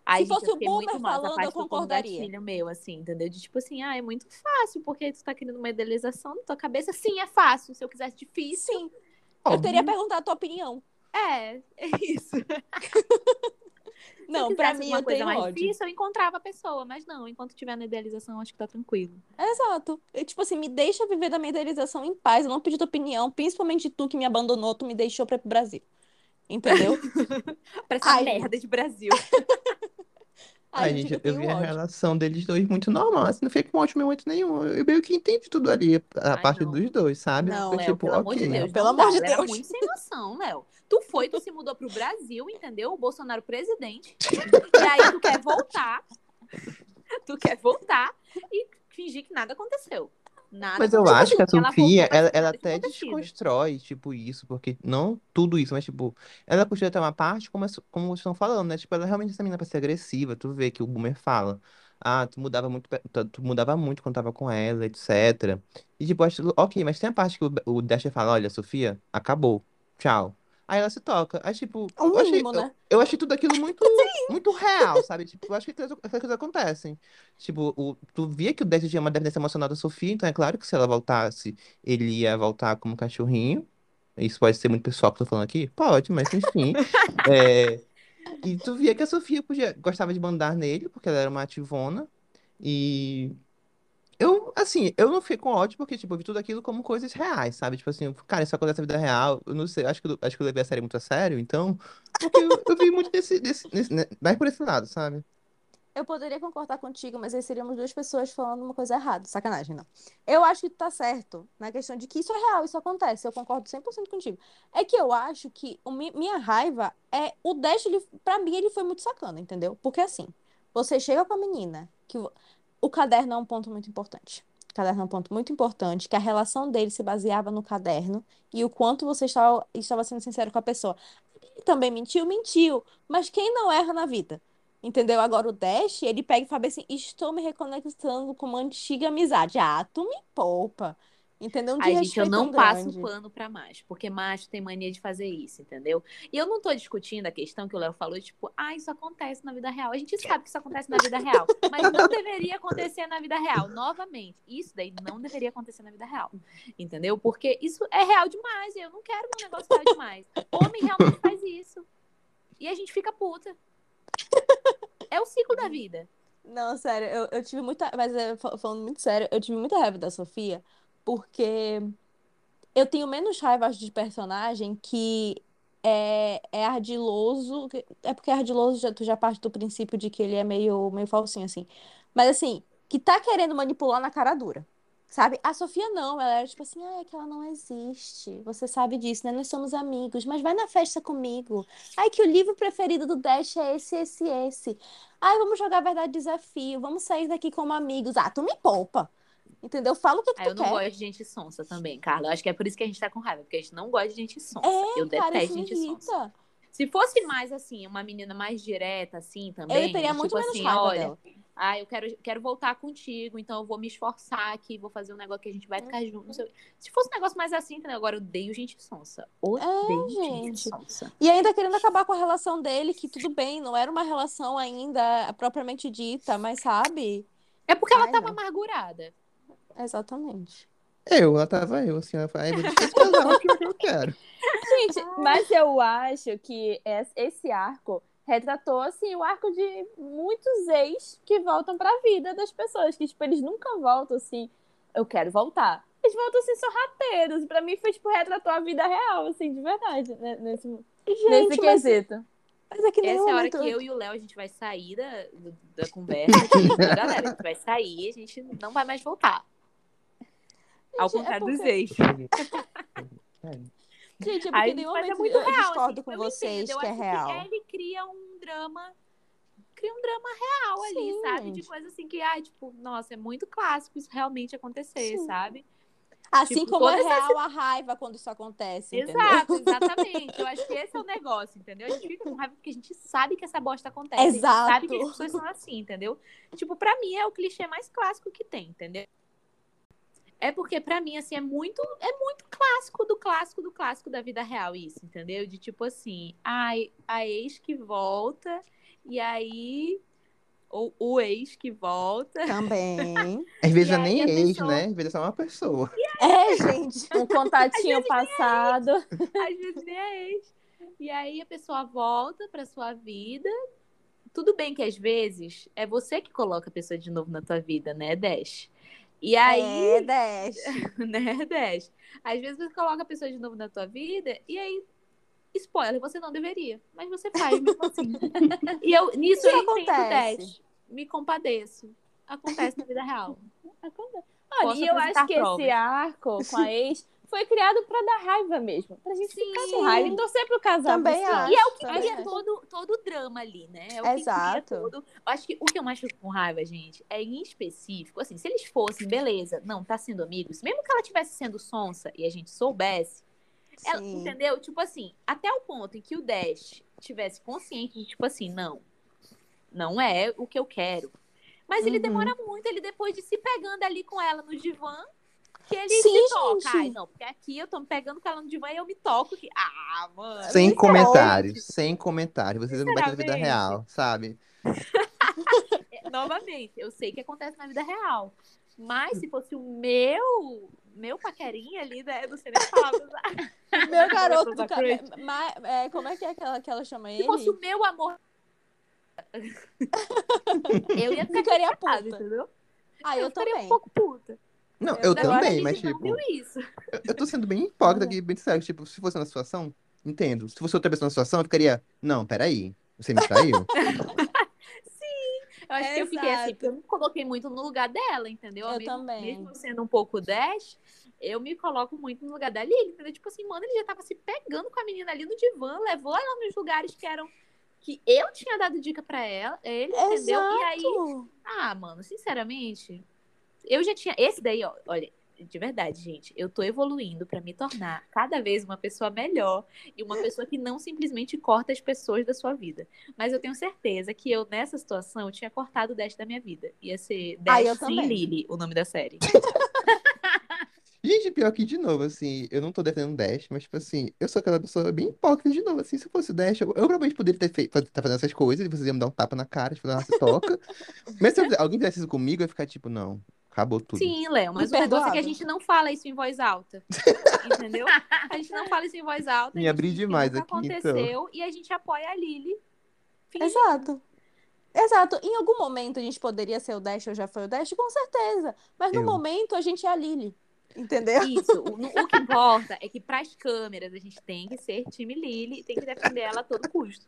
Aí, Se fosse gente, eu o Boomer falando, eu concordaria. gatilho meu, assim, entendeu? De tipo assim, ah, é muito fácil, porque tu tá querendo uma idealização na tua cabeça. Sim, é fácil. Se eu quisesse difícil, Sim. Eu teria perguntado a tua opinião. é, é isso. Não, quisesse mim eu tenho mais ódio. difícil, eu encontrava a pessoa. Mas não, enquanto tiver na idealização, acho que tá tranquilo. Exato. Tipo assim, me deixa viver da minha idealização em paz. Eu não pedi tua opinião, principalmente tu que me abandonou, tu me deixou pra ir pro Brasil. Entendeu? Pra essa Ai, merda de Brasil. Ai, Ai, gente, eu eu vi a ódio. relação deles dois muito normal, assim, não fiquei com ótimo momento nenhum. Eu meio que entendi tudo ali, a Ai, parte não. dos dois, sabe? Não, Foi Léo, tipo, pelo amor de ok. Deus, Pelo não amor dá. de Ela era Deus. muito sem noção, Léo. Tu foi, tu se mudou pro Brasil, entendeu? O Bolsonaro presidente. E aí tu quer voltar. Tu quer voltar e fingir que nada aconteceu. Nada Mas eu acho que a Ela Sofia, ela, ela nada até desconstrói, tipo, isso, porque não tudo isso, mas, tipo, ela podia ter uma parte, como, como vocês estão falando, né? Tipo, ela realmente essa menina pra ser agressiva, tu vê que o Boomer fala, ah, tu mudava muito, tu, mudava muito quando tava com ela, etc. E, tipo, acho, ok, mas tem a parte que o, o Dasher fala, olha, Sofia, acabou, tchau. Aí ela se toca. Aí, tipo, É o eu achei, mínimo, eu, né? eu achei tudo aquilo muito, muito real, sabe? Tipo, eu acho que essas coisas acontecem. Tipo, o, tu via que o Dexter tinha uma dependência emocional da Sofia, então é claro que se ela voltasse, ele ia voltar como cachorrinho. Isso pode ser muito pessoal que eu tô falando aqui? Pode, mas enfim. É, e tu via que a Sofia podia, gostava de mandar nele, porque ela era uma ativona. E eu, assim, eu não fiquei com ódio, porque, tipo, eu vi tudo aquilo como coisas reais, sabe? Tipo assim, cara, isso acontece na vida real. Eu não sei, acho que, eu- acho que eu levei a série muito a sério, então. Porque eu, eu vi muito desse, desse, desse, né, mais por esse lado, sabe? Eu poderia concordar contigo, mas aí seríamos duas pessoas falando uma coisa errada. Sacanagem, não. Eu acho que tu tá certo na questão de que isso é real, isso acontece. Eu concordo 100% contigo. É que eu acho que o mi- minha raiva é o Dash, ele, pra mim, ele foi muito sacana, entendeu? Porque assim, você chega com a menina, que o caderno é um ponto muito importante. O caderno é um ponto muito importante, que a relação dele se baseava no caderno e o quanto você estava, estava sendo sincero com a pessoa. Ele também mentiu, mentiu, mas quem não erra na vida? Entendeu? Agora o Dash, ele pega e fala assim: Estou me reconectando com uma antiga amizade. Ah, tu me poupa. Entendeu? Ai, gente, eu não passo grande. pano pra macho, porque macho tem mania de fazer isso, entendeu? E eu não tô discutindo a questão que o Léo falou, tipo, ah, isso acontece na vida real. A gente sabe que isso acontece na vida real, mas não deveria acontecer na vida real. Novamente, isso daí não deveria acontecer na vida real, entendeu? Porque isso é real demais, eu não quero um negócio real demais. Homem realmente faz isso. E a gente fica puta. É o ciclo da vida. Não, sério, eu, eu tive muita. Mas é, fa- falando muito sério, eu tive muita raiva da Sofia, porque eu tenho menos raiva acho, de personagem que é, é ardiloso. É porque ardiloso já, tu já parte do princípio de que ele é meio, meio falsinho, assim. Mas assim, que tá querendo manipular na cara dura. Sabe? A Sofia não, ela era tipo assim, ah, é que ela não existe. Você sabe disso, né? Nós somos amigos, mas vai na festa comigo. Ai, que o livro preferido do Dash é esse, esse, esse. Ai, vamos jogar verdade desafio, vamos sair daqui como amigos. Ah, tu me poupa. Entendeu? Fala o que, que Ah, tu eu não quer. gosto de gente sonsa também, Carla. Eu acho que é por isso que a gente tá com raiva, porque a gente não gosta de gente sonsa. É, eu cara, detesto gente sonsa. irrita. Se fosse mais assim, uma menina mais direta, assim, também. Eu teria tipo muito menos assim, raiva olha, dela. ah, eu quero, quero voltar contigo, então eu vou me esforçar aqui, vou fazer um negócio que a gente vai ficar junto. não. Se fosse um negócio mais assim, entendeu? Agora eu odeio gente sonsa. Odeio gente É, gente. sonsa. E ainda querendo acabar com a relação dele, que tudo bem, não era uma relação ainda propriamente dita, mas sabe? É porque ela Ai, tava não. amargurada. Exatamente. Eu, lá tava eu, assim, ela falou, ai, vou casal aqui que eu quero. Gente, mas eu acho que es- esse arco retratou, assim, o arco de muitos ex que voltam pra vida das pessoas. Que, tipo, eles nunca voltam, assim, eu quero voltar. Eles voltam, assim, sorrateiros. Pra mim, foi, tipo, retratou a vida real, assim, de verdade, né, nesse, nesse Gente, mas, quesito. mas é que nem Essa o é a hora que eu e o Léo, a gente vai sair da, da conversa. aqui. Galera, a gente vai sair, a gente não vai mais voltar. Ao Gente, é contrário dos porque- ex. É. Gente, é porque Aí, em nenhum mas é momento muito eu real, discordo assim, com eu vocês entendo, eu que é real. ele cria um drama, cria um drama real ali, Sim, sabe? De gente. coisa assim que, ai, tipo, nossa, é muito clássico isso realmente acontecer, Sim. sabe? Assim tipo, como é toda essa real a raiva quando isso acontece, entendeu? Exato, exatamente. Eu acho que esse é o negócio, entendeu? A gente fica com raiva porque a gente sabe que essa bosta acontece. A gente Exato. sabe que as pessoas são assim, entendeu? Tipo, pra mim é o clichê mais clássico que tem, entendeu? É porque pra mim, assim, é muito, é muito clássico do clássico do clássico da vida real isso, entendeu? De tipo assim, ai, a ex que volta e aí ou o ex que volta. Também. Às vezes E é nem a ex, pessoa- né? Às vezes é só uma pessoa. É, gente. Um contatinho passado. às vezes nem é ex. E aí a pessoa volta pra sua vida. Tudo bem que às vezes é você que coloca a pessoa de novo na tua vida, né, Dash? E aí, É, Dash. né, Dash? Às vezes você coloca a pessoa de novo na tua vida e aí, spoiler, você não deveria, mas você faz mesmo assim. e eu, nisso Isso eu entendo, acontece. Dash. Me compadeço. Acontece na vida real. Acontece. Olha, Posso e eu acho que esse arco com a ex foi criado pra dar raiva mesmo. Pra gente ficar Sim. com raiva e torcer pro casal. Também acho. E é o que cria acho. todo, todo o drama ali, né? É o que Exato. cria todo. Eu acho que o que eu mais fico com raiva, gente, é em específico, assim, se eles fossem, beleza, não, tá sendo amigos, mesmo que ela tivesse sendo sonsa e a gente soubesse, ela, entendeu? Tipo assim, até o ponto em que o Dash tivesse consciente de, tipo assim, não, não é o que eu quero. Mas ele Uhum. demora muito, ele depois de se pegando ali com ela no divã, que ele Sim, se toca. Ai, não, porque aqui eu tô me pegando ela no divã e eu me toco. Que... Ah, mano. Sem comentários, sem comentários. Vocês não batem na vida real, sabe? Novamente, eu sei que acontece na vida real. Mas se fosse o meu, meu paquerinha ali, né? Não sei nem falar. mas- Meu garoto do crush. ca... Ma- é, Como é que é que ela, que ela chama Se ele? fosse o meu amor. eu ia ficar puta. entendeu? Ah, eu ficaria também. um pouco puta. Não, eu Agora a também, mas não tipo, viu isso. eu, eu tô sendo bem hipócrita aqui, bem sério. Tipo, se fosse uma situação, entendo. Se fosse outra pessoa na situação, eu ficaria, não, peraí, você me traiu? Eu acho que eu fiquei assim, Exato. porque eu me coloquei muito no lugar dela, entendeu? Eu mesmo, também. Mesmo eu sendo um pouco dash, eu me coloco muito no lugar Lily, entendeu? Tipo assim, mano, ele já tava se pegando com a menina ali no divã, levou ela nos lugares que eram. que eu tinha dado dica pra ela, ele, entendeu? E aí, Exato. ah, mano, sinceramente, eu já tinha. Esse daí, ó, olha. De verdade, gente, eu tô evoluindo pra me tornar cada vez uma pessoa melhor e uma pessoa que não simplesmente corta as pessoas da sua vida. Mas eu tenho certeza que eu, nessa situação, eu tinha cortado o Dash da minha vida. Ia ser Ah, Dash sem também. Lily, o nome da série. Gente, pior que de novo, assim, eu não tô defendendo o Dash, mas, tipo assim, eu sou aquela pessoa bem hipócrita de novo, assim, se eu fosse o Dash, eu, eu provavelmente poderia ter feito, tá fazendo essas coisas, e vocês iam me dar um tapa na cara, tipo, nossa, toca. Mas se eu- alguém fizesse isso comigo, eu ia ficar tipo, não, acabou tudo. Sim, Léo, mas o negócio é que Imperdoável. a gente não fala isso em voz alta. Entendeu? A gente não fala isso em voz alta. Me abri demais aqui, então. aconteceu e a gente apoia a Lily. fingindo. Exato. Exato. Em algum momento a gente poderia ser o Dash ou já foi o Dash, com certeza. Mas no Eu. momento a gente é a Lily. Entendeu? Isso. O, o que importa é que pras câmeras a gente tem que ser time Lily e tem que defender ela a todo custo.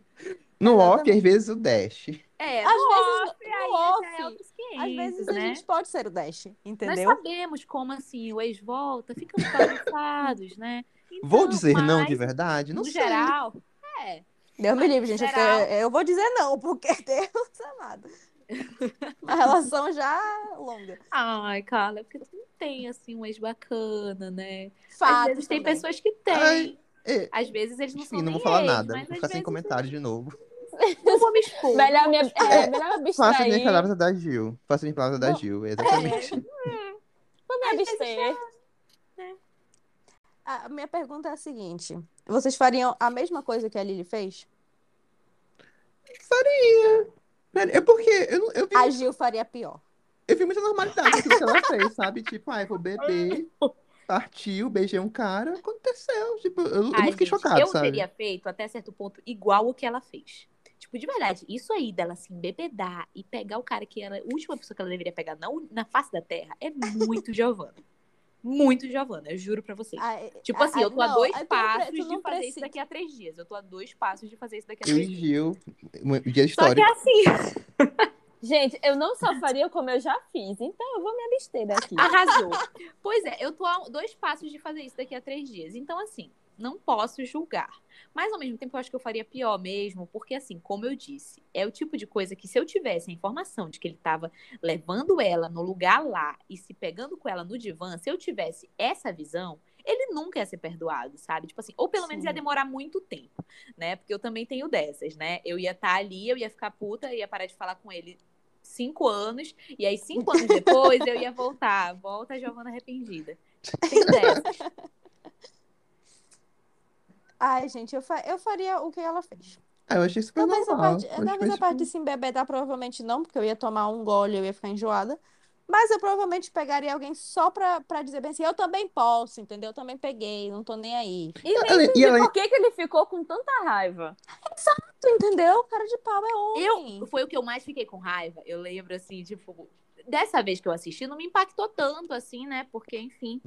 No off, às vezes, o Dash. É, Às no vezes, off, no aí off, já é outros 500, Às vezes a né? gente pode ser o Dash, Nós entendeu? sabemos como assim o ex volta, ficamos bagunçados, né? Vou Então, dizer não mas, de verdade? Não no sei. geral, é. Deus me livre, gente. geral. Eu, eu vou dizer não, porque Deus amado. Uma relação já longa. Ai, Carla, é porque tu não tem assim um ex bacana, né? Às Fato vezes tem também. pessoas que têm. Ai, É, Às vezes eles não enfim, são não vou falar ex, nada. Vou às ficar sem vezes comentário de novo. Não vou me expor. Melhor me, é, melhor me Faça minhas palavras da Gil. Faça minhas palavras da Gil, exatamente. Vou me abster. A minha pergunta é a seguinte: vocês fariam a mesma coisa que a Lily fez? Velho, É porque eu, não- eu, vi, A Gil faria pior. eu vi muita normalidade que ela fez, sabe? Tipo, ai, vou beber, partiu, beijei um cara, aconteceu. Tipo, eu, eu Ai, não fiquei gente, chocado, eu sabe? teria feito até certo ponto igual o que ela fez. Tipo, de verdade, isso aí dela assim, bebedar e pegar o cara que era a última pessoa que ela deveria pegar na, na face da terra é muito Giovana. Muito Giovana, eu juro pra vocês. Ah, é- Tipo assim, ah, eu tô a não, dois tu não pre- passos de fazer isso daqui a três dias. Eu tô a dois passos de fazer isso daqui a Eu três dias. Gil, um dia Só que histórico. é assim, Gente, eu não só faria como eu já fiz, então eu vou me abster daqui. arrasou. Pois é, eu tô a dois passos de fazer isso daqui a três dias. Então, assim, não posso julgar. Mas, ao mesmo tempo, eu acho que eu faria pior mesmo, porque, assim, como eu disse, é o tipo de coisa que se eu tivesse a informação de que ele tava levando ela no lugar lá e se pegando com ela no divã, se eu tivesse essa visão, ele nunca ia ser perdoado, sabe? Tipo assim, ou pelo menos Sim. ia demorar muito tempo, né? Porque eu também tenho dessas, né? Eu ia estar ali, eu ia ficar puta, ia parar de falar com ele cinco anos, e aí cinco anos depois eu ia voltar. Volta a Giovana arrependida. Tenho dessas. Ai, gente, eu, fa- eu faria o que ela fez. Ah, eu achei super Talvez a normal. parte, Eu achei talvez a parte de se embebedar, provavelmente não, porque eu ia tomar um gole e eu ia ficar enjoada. Mas eu provavelmente pegaria alguém só pra, pra dizer bem assim, eu também posso, entendeu? Eu também peguei, não tô nem aí. E nem Ela- e entendi ela- por que, que ele ficou com tanta raiva. Tu entendeu? Cara de pau é homem. Eu, foi o que eu mais fiquei com raiva. Eu lembro, assim, tipo, dessa vez que eu assisti, não me impactou tanto, assim, né? Porque, enfim.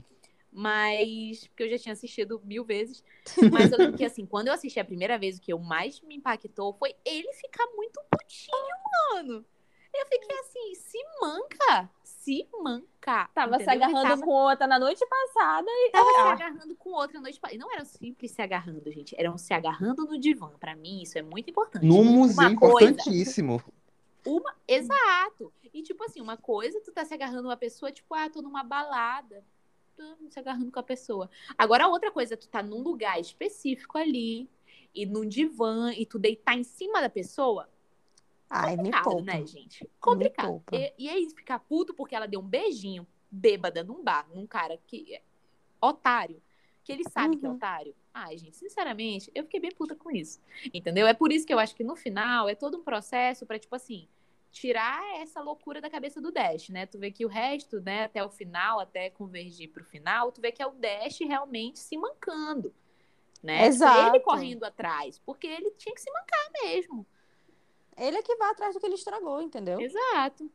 Mas. Porque eu já tinha assistido mil vezes. Mas eu lembro que, assim, quando eu assisti a primeira vez, o que eu mais me impactou foi ele ficar muito putinho, mano. Eu fiquei assim, se manca. Se manca. Tava se entendeu? Ele agarrando tava- com outra na noite passada e. Tava se Ah, agarrando com outra noite. pa- E não eram simples se agarrando, gente. Eram se agarrando no divã. Pra mim, isso é muito importante. Num museu Uma coisa- importantíssimo. Uma... Exato. E, tipo assim, uma coisa, tu tá se agarrando uma pessoa, tipo, ah, tô numa balada. Se agarrando com a pessoa. Agora, a outra coisa, tu tá num lugar específico ali, e num divã, e tu deitar em cima da pessoa. Ai, me Complicado, poupa. né, gente? Complicado. E, e aí, ficar puto porque ela deu um beijinho bêbada num bar, num cara que é otário, que ele sabe que é Uhum. otário. Ai, gente, sinceramente, eu fiquei bem puta com isso. Entendeu? É por isso que eu acho que no final é todo um processo pra, tipo assim, tirar essa loucura da cabeça do Dash, né? Tu vê que o resto, né, até o final, até convergir pro final, tu vê que é o Dash realmente se mancando. Né? Exato. Ele correndo atrás, porque ele tinha que se mancar mesmo. Ele é que vai atrás do que ele estragou, entendeu? Exato.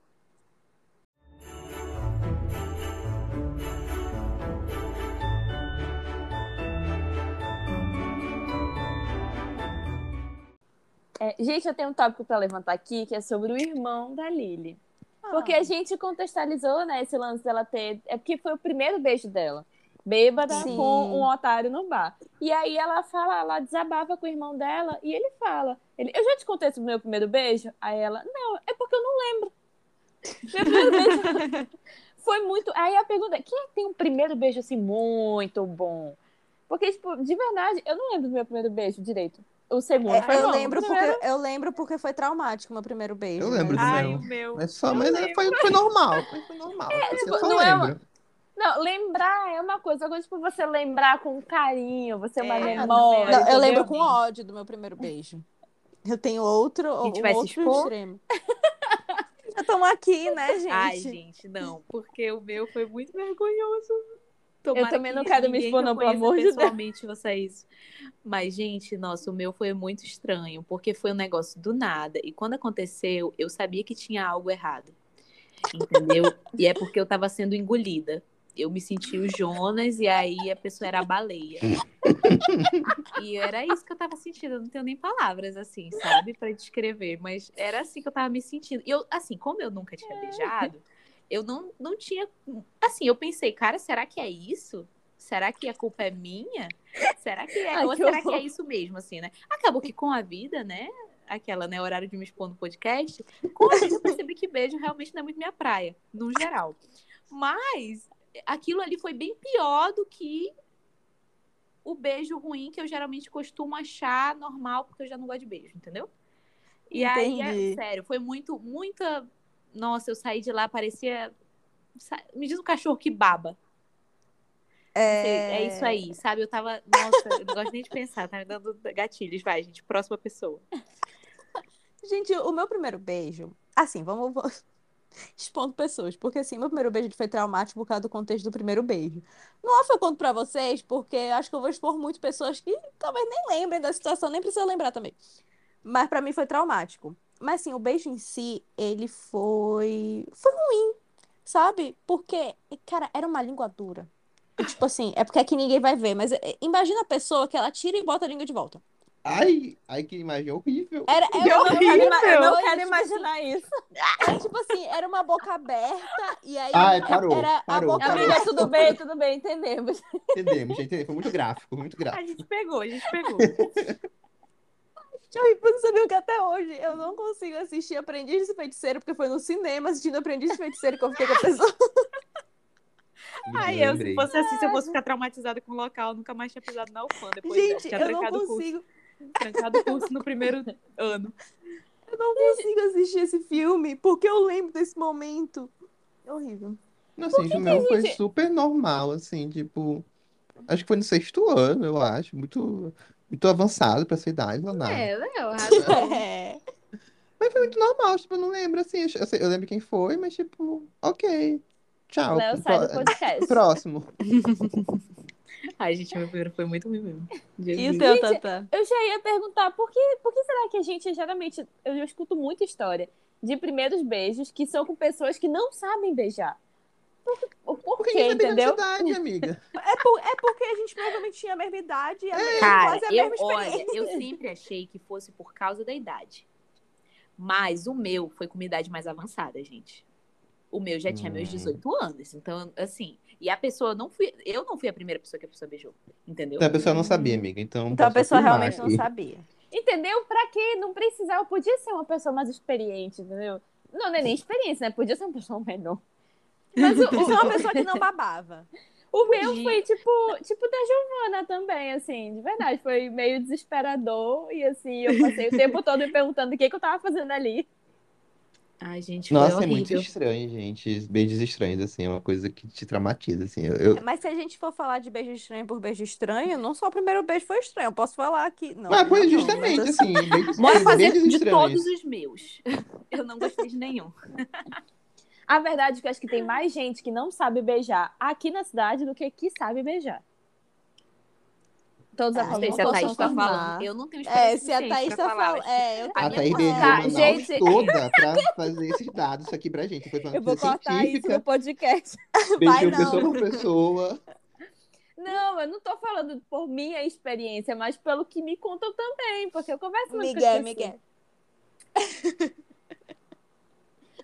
É, gente, eu tenho um tópico pra levantar aqui que é sobre o irmão da Lily. Porque Ah. a gente contextualizou, né, esse lance dela ter. É porque foi o primeiro beijo dela. Bêbada Sim. com um otário no bar. E aí ela fala, ela desabava com o irmão dela e ele fala: ele, Eu já te contei sobre o meu primeiro beijo? Aí ela, não, é porque eu não lembro. Meu primeiro beijo foi muito. Aí a pergunta é: quem que tem um primeiro beijo assim muito bom? Porque, tipo, de verdade, eu não lembro do meu primeiro beijo direito. O segundo É, foi eu bom. lembro O porque eu lembro porque foi traumático meu primeiro beijo. Eu lembro do mas- Ai, meu. o meu. Mas só, Eu mas lembro. foi, foi normal. Foi, normal. eu tipo, não é uma- lembro. Não, lembrar é uma coisa, agora, tipo, você lembrar com carinho, você é uma É, eu memória. Não, eu lembro com ódio do meu primeiro beijo. Eu tenho outro, A gente um outro extremo. Já estamos aqui, né, gente? Ai, gente, não, porque o meu foi muito vergonhoso. Tomara também que não quero me expor, eu não, pelo amor de Deus. pessoalmente isso. Mas, gente, nossa, o meu foi muito estranho, porque foi um negócio do nada. E quando aconteceu, eu sabia que tinha algo errado. Entendeu? e é porque eu tava sendo engolida. eu me senti o Jonas e aí a pessoa era a baleia. e era isso que eu tava sentindo. Eu não tenho nem palavras, assim, sabe, para descrever. Mas era assim que eu tava me sentindo. E eu, assim, como eu nunca tinha beijado, eu não, não tinha. Assim, eu pensei, cara, será que é isso? Será que a culpa é minha? Será que é? Ai, ou que será que é isso mesmo, assim, né? Acabou que com a vida, né? Aquela, né, horário de me expor no podcast, com a vida eu percebi que beijo realmente não é muito minha praia, no geral. Mas aquilo ali foi bem pior do que o beijo ruim que eu geralmente costumo achar normal, porque eu já não gosto de beijo, entendeu? E aí, é, Entendi. sério, foi muito, muita. Nossa, eu saí de lá, parecia. Me diz um cachorro que baba. É... isso aí, sabe? Eu tava. Nossa, eu não gosto nem de pensar, tá me dando gatilhos. Vai, gente, próxima pessoa. Gente, o meu primeiro beijo. Assim, vamos. vamos- Expondo pessoas, porque assim, meu primeiro beijo foi traumático por causa do contexto do primeiro beijo. Não off eu conto pra vocês, porque acho que eu vou expor muito pessoas que talvez nem lembrem da situação, nem precisa lembrar também. Mas pra mim foi traumático. Mas assim, o beijo em si, ele foi. Foi ruim, sabe? Porque, cara, era uma língua dura. E, tipo assim, é porque aqui ninguém vai ver, mas é, imagina a pessoa que ela tira e bota a língua de volta. Ai, ai, que imagem horrível. Era, Eu era não quero, ima- eu não quero tipo assim, imaginar isso. Era tipo assim, era uma boca aberta e aí Ai, parou, era a parou, boca parou. Amiga, tudo bem, tudo bem, entendemos. Entendemos, gente, entendeu? Foi muito gráfico, foi muito A gráfico. gente pegou, a gente pegou. Eu você sabia que até hoje eu não consigo assistir Aprendiz de Feiticeiro, porque foi no cinema assistindo Aprendiz de Feiticeiro que eu fiquei com a pessoa. Ai, eu, se fosse assim, se eu fosse ficar traumatizada com o local, nunca mais tinha pisado na UFAM depois Gente, dessa. Tinha eu não curso. consigo, Trancado o curso no primeiro ano. eu não consigo assistir esse filme, porque eu lembro desse momento. É horrível. Não, assim, o meu foi super normal, assim, tipo. Acho que foi no sexto ano, eu acho. Muito, muito avançado pra essa idade, não nada. É, Léo, arrasou. É. Mas foi muito normal, tipo, eu não lembro, assim. Eu, eu lembro quem foi, mas, tipo, ok. Tchau. Léo sai do podcast. Próximo. Ai, gente, meu primeiro foi muito ruim mesmo. E o teu, Tata? Eu já ia perguntar por que, por que será que a gente geralmente. Eu já escuto muita história de primeiros beijos que são com pessoas que não sabem beijar. Por, por, por Porque quê, a gente tem entendeu? idade, amiga. É, por- é porque a gente provavelmente tinha a mesma idade e a mesma, Cara, quase a eu, mesma olha, experiência. eu sempre achei que fosse por causa da idade. Mas o meu foi com uma idade mais avançada, gente. O meu já tinha meus Hum. 18 anos. Então, assim. E a pessoa não fui. Eu não fui a primeira pessoa que a pessoa beijou. Entendeu? Então a pessoa não sabia, amiga. Então, Então a pessoa realmente não aqui. sabia. Entendeu? Pra quê? Não precisava. Podia ser uma pessoa mais experiente, entendeu? Não, não é nem experiência, né? Podia ser uma pessoa menor. Mas o, Isso é o, uma pessoa que não babava. o meu foi tipo, tipo da Giovana também, assim, de verdade. Foi meio desesperador. E assim, eu passei o tempo todo me perguntando o que, que eu tava fazendo ali. Ai, gente, foi Nossa, é muito horrível. estranho, gente. Beijos estranhos, assim, é uma coisa que te traumatiza, assim. Eu, Mas se a gente for falar de beijo estranho por beijo estranho, não só o primeiro beijo foi estranho. Eu posso falar que. Não, Mas, pois, não, justamente, mas assim, Bora fazer de estranhos. todos os meus. Eu não gostei de nenhum. A verdade é que eu acho que tem mais gente que não sabe beijar aqui na cidade do que que sabe beijar. Todos Ah, a se a Thaís tá falando. Eu não tenho É, experiência se a Thaís tá falar. falando. É, eu A Thaís beijou Tá, Manaus gente- toda pra fazer esses dados aqui pra gente. Foi Eu vou cortar isso no podcast. beijou não. pessoa por pessoa. Não, eu não tô falando por minha experiência, mas pelo que me contam também, porque eu converso muito com Miguel, as Miguel.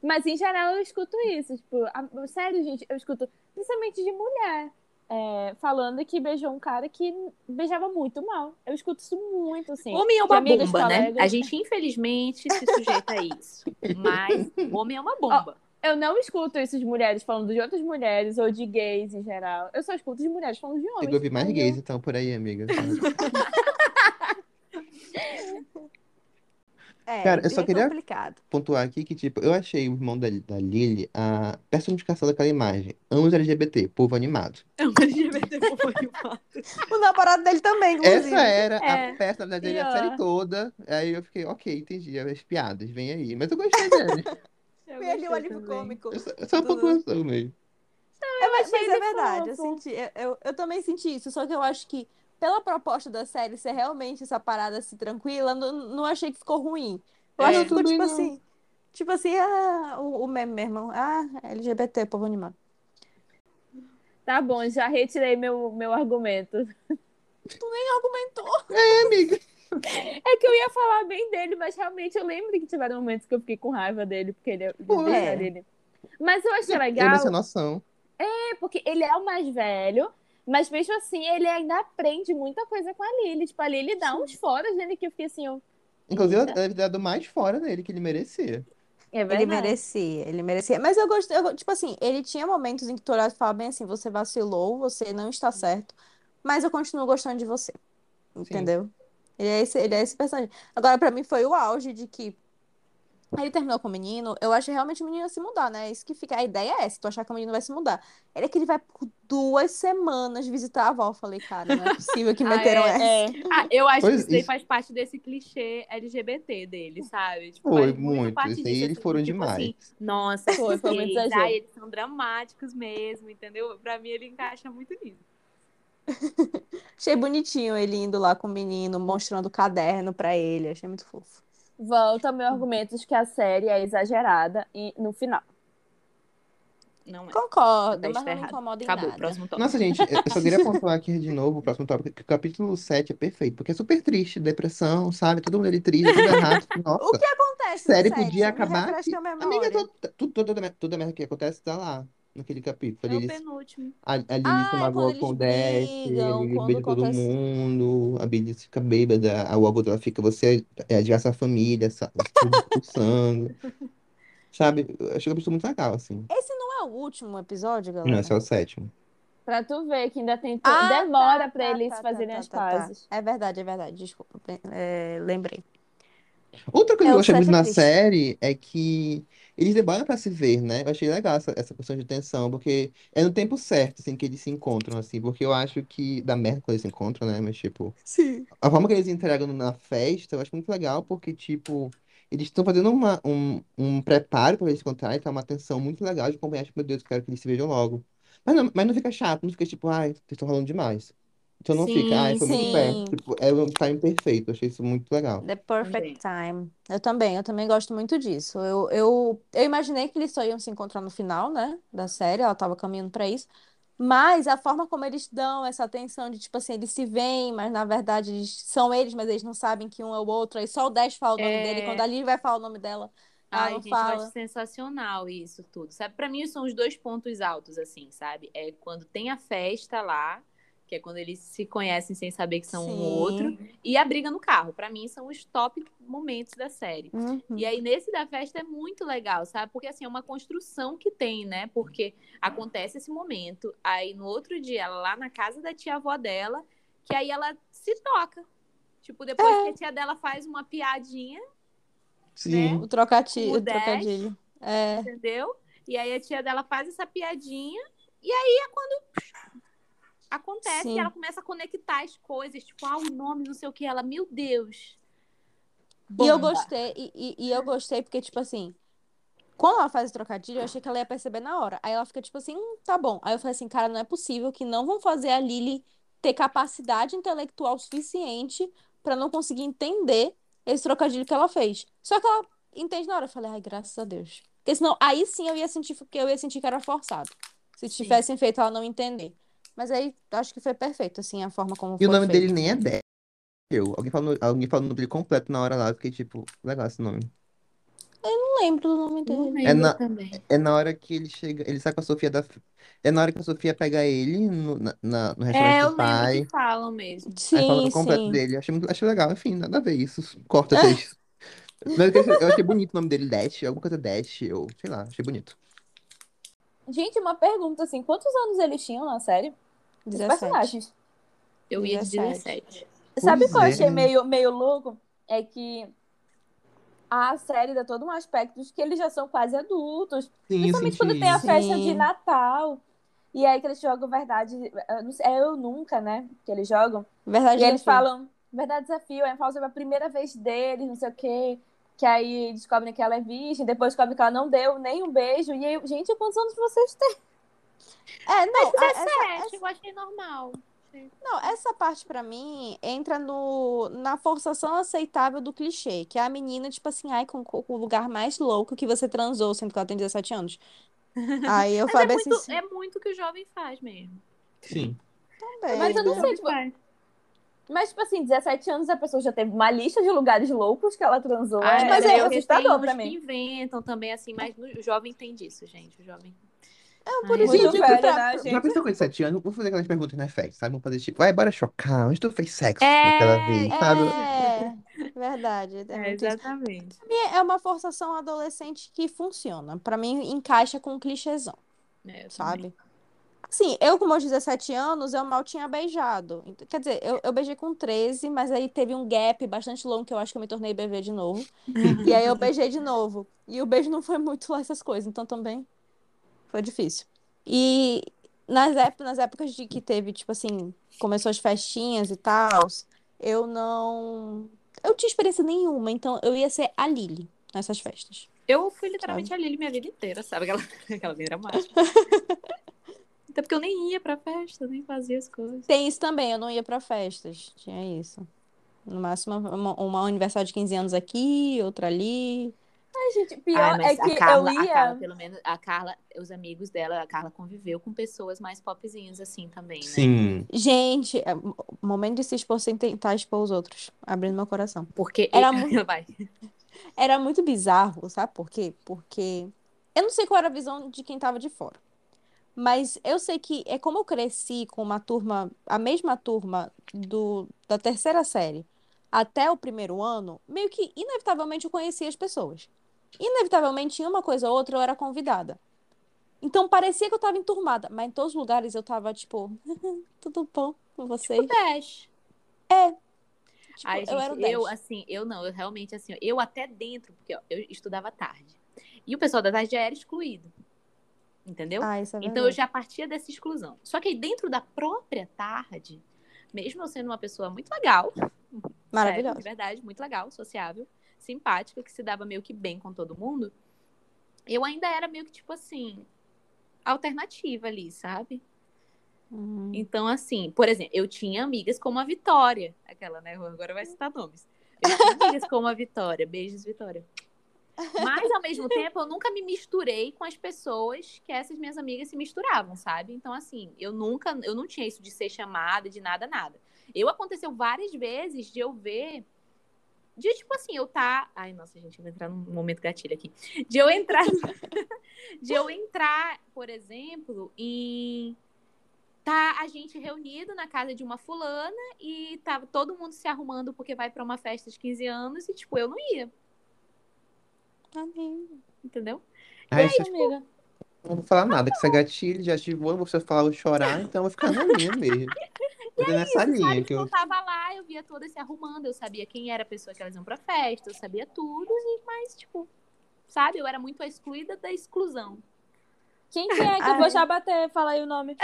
Mas em geral eu escuto isso, tipo, a- sério, gente, eu escuto principalmente de mulher. é, falando que beijou um cara que beijava muito mal. Eu escuto isso muito, assim. Homem é uma amigas, bomba, né? colegas. A gente, infelizmente, se sujeita a isso. Mas homem é uma bomba. Eu não escuto isso de mulheres falando de outras mulheres ou de gays em geral. Eu só escuto de mulheres falando de homens. Tem que ouvir mais eu- gays, então, por aí, amiga. É, Cara, eu só é queria- complicado. Pontuar aqui que, tipo, eu achei o irmão da, da Lily a personificação daquela imagem. Ambos LGBT, povo animado. É um LGBT povo animado. O namorado dele também, inclusive. Essa era É, a personalidade dele a pior. série toda. Aí eu fiquei, ok, entendi. As piadas, vem aí. Mas eu gostei dele. Eu Foi ali o gostei alívio também. cômico. É só- é só uma pontuação mesmo. É, mas, achei mas é ele verdade, eu, fofo. senti, eu, eu, eu também senti isso, só que eu acho que pela proposta da série ser realmente essa parada assim, tranquila, não, não achei que ficou ruim. Eu É, acho que ficou tipo não. assim, tipo assim, ah, o, o meme mesmo, ah, LGBT, povo animado. Tá bom, já retirei meu, meu argumento. Tu nem argumentou. É, amiga. É que eu ia falar bem dele, mas realmente eu lembro que tiveram momentos que eu fiquei com raiva dele, porque ele Pô, é. dele. Mas eu achei Ele legal, ser noção. é porque ele é o mais velho, mas mesmo assim ele ainda aprende muita coisa com a Lily. Tipo, a Lily dá uns foras nele que eu fiquei assim, eu... Inclusive, ela deve ter dado mais fora dele que ele merecia. é Ele merecia, ele merecia. Mas eu gostei, eu- tipo assim, ele tinha momentos em que tu olhava e falava bem assim, você vacilou, você não está certo, mas eu continuo gostando de você. Entendeu? Ele é esse, ele é esse personagem. Agora, pra mim, foi o auge de que ele terminou com o menino. Eu acho que realmente o menino ia se mudar, né? Isso que fica. A ideia é essa, tu achar que o menino vai se mudar. Ele é que ele vai por duas semanas visitar a avó. Eu falei, cara, não é possível que Ah, meteram é, essa. É, Ah, eu acho Pois, que isso isso- faz parte desse clichê LGBT dele, sabe? Tipo, Foi muito. parte Isso aí eles assim, foram tipo demais. assim, nossa, Foi, foi muito exagero. eles são dramáticos mesmo, entendeu? Pra mim, ele encaixa muito nisso. Achei bonitinho ele indo lá com o menino, mostrando o caderno pra ele. Achei muito fofo. Volta ao meu argumento de que a série é exagerada e, no final. Não é. Concordo, Tá mas não me errado. incomoda em Acabou, nada. próximo tópico. Nossa, gente, eu só queria pontuar aqui de novo o próximo tópico, que o capítulo 7 é perfeito, porque é super triste, depressão, sabe? Todo mundo ali triste, tudo errado. Nossa, O que acontece série podia acabar a Amiga, toda, toda, toda a merda que acontece tá lá, naquele capítulo. É o Eles, penúltimo. a, a Lily se Ah, é magoa quando com o a brigam, beija todo mundo, a Billy fica bêbada, a- o avô dela fica, você é a desgraça da família, sa- tudo expulsando. Sabe? Eu achei o capítulo muito legal, assim. Esse não é o último episódio, Não, galera? esse é o sétimo. Pra tu ver que ainda tem. Ah, Demora tá, pra tá, eles tá, tá, fazerem tá, as tá, tá. pazes. É verdade, é verdade. Desculpa, é, lembrei. Outra coisa É, que eu o gostei muito na série é que eles demoram pra se ver, né? Eu achei legal essa, essa questão de tensão, porque é no tempo certo, assim, que eles se encontram, assim, porque eu acho que dá merda quando eles se encontram, né? Mas, tipo, Sim. a forma que eles entregam na festa, eu acho muito legal, porque, tipo, eles estão fazendo uma, um, um preparo para eles se encontrarem, tá uma tensão muito legal de acompanhar, tipo, meu Deus, eu quero que eles se vejam logo. Mas não, mas não fica chato, não fica tipo, ai, vocês estão falando demais. Então não fica, ai, Sim, foi muito sim. perto. Tipo, é um time perfeito, eu achei isso muito legal. The perfect time. Eu também, eu também gosto muito disso. Eu, eu, eu imaginei que eles só iam se encontrar no final, né, da série, ela tava caminhando pra isso. Mas a forma como eles dão essa atenção de, tipo assim, eles se veem, mas na verdade eles são eles, mas eles não sabem que um é o outro. Aí só o Dash fala o nome dele. É. Quando a Lily vai falar o nome dela, ela Ai, não gente, eu fala. acho sensacional isso tudo, sabe? Pra mim são os dois pontos altos, assim, sabe? É quando tem a festa lá, que é quando eles se conhecem sem saber que são um ou outro, Sim. e a briga no carro. Pra mim são os top momentos da série. Uhum. E aí, nesse da festa é muito legal, sabe? Porque assim, é uma construção que tem, né? Porque acontece esse momento, aí no outro dia, ela lá na casa da tia-avó dela, que aí ela se toca. Tipo, depois É. que a tia dela faz uma piadinha, Sim. O trocati- O o Dash. trocadilho. É. entendeu? E aí a tia dela faz essa piadinha, e aí é quando acontece Sim. e ela começa a conectar as coisas, tipo, ah, o nome, não sei o que, ela, meu Deus. E eu Bomba. gostei, e, e- e eu gostei porque, tipo assim, quando ela faz o trocadilho, eu achei que ela ia perceber na hora. Aí ela fica, tipo assim, hum, tá bom. Aí eu falei assim, cara, não é possível que não vão fazer a Lily ter capacidade intelectual suficiente pra não conseguir entender esse trocadilho que ela fez. Só que ela entende na hora. Eu falei, ai, graças a Deus. Porque senão, aí sim eu ia sentir que eu ia sentir que era forçado. Se tivessem feito ela não entender. Mas aí, acho que foi perfeito, assim, a forma como E o foi nome dele feito. nem é Dash. Eu. Alguém falou, alguém falou o nome dele completo na hora lá, eu fiquei tipo, legal esse nome. Não lembro do nome dele. É na-. É na hora que ele chega, ele sai com a Sofia da. É na hora que a Sofia pega ele no, na, na- no É, restaurante eu do pai. lembro que falam mesmo. Aí fala Sim, do completo sim. dele. Achei, muito, achei legal. Enfim, nada a ver isso. Corta texto. Mas eu achei, eu achei bonito o nome dele, Dash. Alguma coisa Dash, ou sei lá, achei bonito. Gente, uma pergunta assim: quantos anos eles tinham na série? Os 17. personagens. Eu ia de 17. 17. Sabe o que eu é. achei meio, meio louco? É que a série dá todo um aspecto de que eles já são quase adultos. Sim, Principalmente quando tem a festa de Sim. Natal. E aí que eles jogam verdade. É eu nunca, né? Que eles jogam. Verdade E eles falam, verdade desafio, falam sobre a primeira vez deles, não sei o quê. Que aí descobrem que ela é virgem, depois descobrem que ela não deu nem um beijo. E aí, gente, quantos anos vocês têm? É, não, a- essa, 17, eu achei normal. não, essa parte pra mim entra no, na forçação aceitável do clichê, que é a menina, tipo assim, ai, com, com o lugar mais louco que você transou, sendo que ela tem 17 anos. Aí eu Mas é falei assim, muito, é muito o que o jovem faz mesmo. Sim. também. Mas eu não sei, tipo, faz. Mas, tipo assim, 17 anos a pessoa já teve uma lista de lugares loucos que ela transou. Ah, é, mas é é, assustador pra uns que mim. inventam também, assim, mas o jovem tem disso, gente. O jovem. Por Ai, isso que velho, pra- né, Já gente? pensou com 17 anos? Vou fazer aquelas perguntas no FX, sabe? Vamos fazer tipo, vai, bora chocar. Onde tu fez sexo É, naquela vez, sabe? É, verdade. É, É, exatamente. Pra mim, é uma forçação adolescente que funciona. Pra mim, encaixa com um clichêzão, É, eu também. sabe? Assim, eu com meus 17 anos, eu mal tinha beijado. Ent- Quer dizer, eu, eu beijei com 13, mas aí teve um gap bastante longo que eu acho que eu me tornei bebê de novo. E aí eu beijei de novo. E o beijo não foi muito lá essas coisas, então também foi difícil. E nas épocas, nas épocas de que teve, tipo assim, começou as festinhas e tal, eu não. Eu tinha experiência nenhuma, então eu ia ser a Lily nessas festas. Eu fui literalmente a Lili minha vida inteira, sabe? Aquela, aquela bem dramática. Até porque eu nem ia pra festa, nem fazia as coisas. Tem isso também, eu não ia pra festas. Tinha isso. No máximo, uma, uma aniversário de 15 anos aqui, outra ali. Ai, gente, pior Ai, é que a Carla, eu a ia. Carla, pelo menos, a Carla, os amigos dela, a Carla conviveu com pessoas mais popzinhas assim também, né? Sim. Gente, é, mo- momento de se expor sem tentar expor os outros. Abrindo meu coração. Porque Era muito- vai. Era muito bizarro, sabe por quê? Porque eu não sei qual era a visão de quem tava de fora. Mas eu sei que é como eu cresci com uma turma, a mesma turma do, da terceira série até o primeiro ano, meio que inevitavelmente eu conhecia as pessoas. Inevitavelmente, em uma coisa ou outra, eu era convidada. Então parecia que eu tava enturmada, mas em todos os lugares eu tava tipo, tudo bom com vocês? Dash. Tipo, Ai, eu gente, era o eu, 10. assim, eu não, eu realmente, assim, eu até dentro, porque ó, eu estudava tarde. E o pessoal da tarde já era excluído. Entendeu? Ah, é Então eu já partia dessa exclusão. Só que aí dentro da própria tarde, mesmo eu sendo uma pessoa muito legal, Maravilhosa. de verdade, muito legal, sociável, simpática, que se dava meio que bem com todo mundo, eu ainda era meio que tipo assim, alternativa ali, sabe? Hum. Então, assim, por exemplo, eu tinha amigas como a Vitória, aquela, né? Agora vai citar nomes. Eu tinha amigas como a Vitória. Beijos, Vitória. Mas, ao mesmo tempo, eu nunca me misturei com as pessoas que essas minhas amigas se misturavam, sabe? Então, assim, eu nunca, eu não tinha isso de ser chamada, de nada, nada. Eu aconteceu várias vezes de eu ver. De, tipo assim, eu tá. Ai, nossa, gente, eu vou entrar num momento gatilho aqui. De eu entrar. de eu entrar, por exemplo, em tá a gente reunido na casa de uma fulana e tava todo mundo se arrumando porque vai pra uma festa de 15 anos e, tipo, eu não ia, Amiga. entendeu? Aí, isso, tipo, amiga. não vou falar nada, que isso é gatilho, já ativou, precisar falar ou chorar, então eu vou ficar na minha mesmo. Vou ter nessa linha Sabe, que eu eu. tava lá, eu via todas se arrumando, eu sabia quem era a pessoa que elas iam pra festa, eu sabia tudo, e, mas, tipo, sabe, eu era muito a excluída da exclusão. Quem que é que eu vou já bater? Fala aí o nome.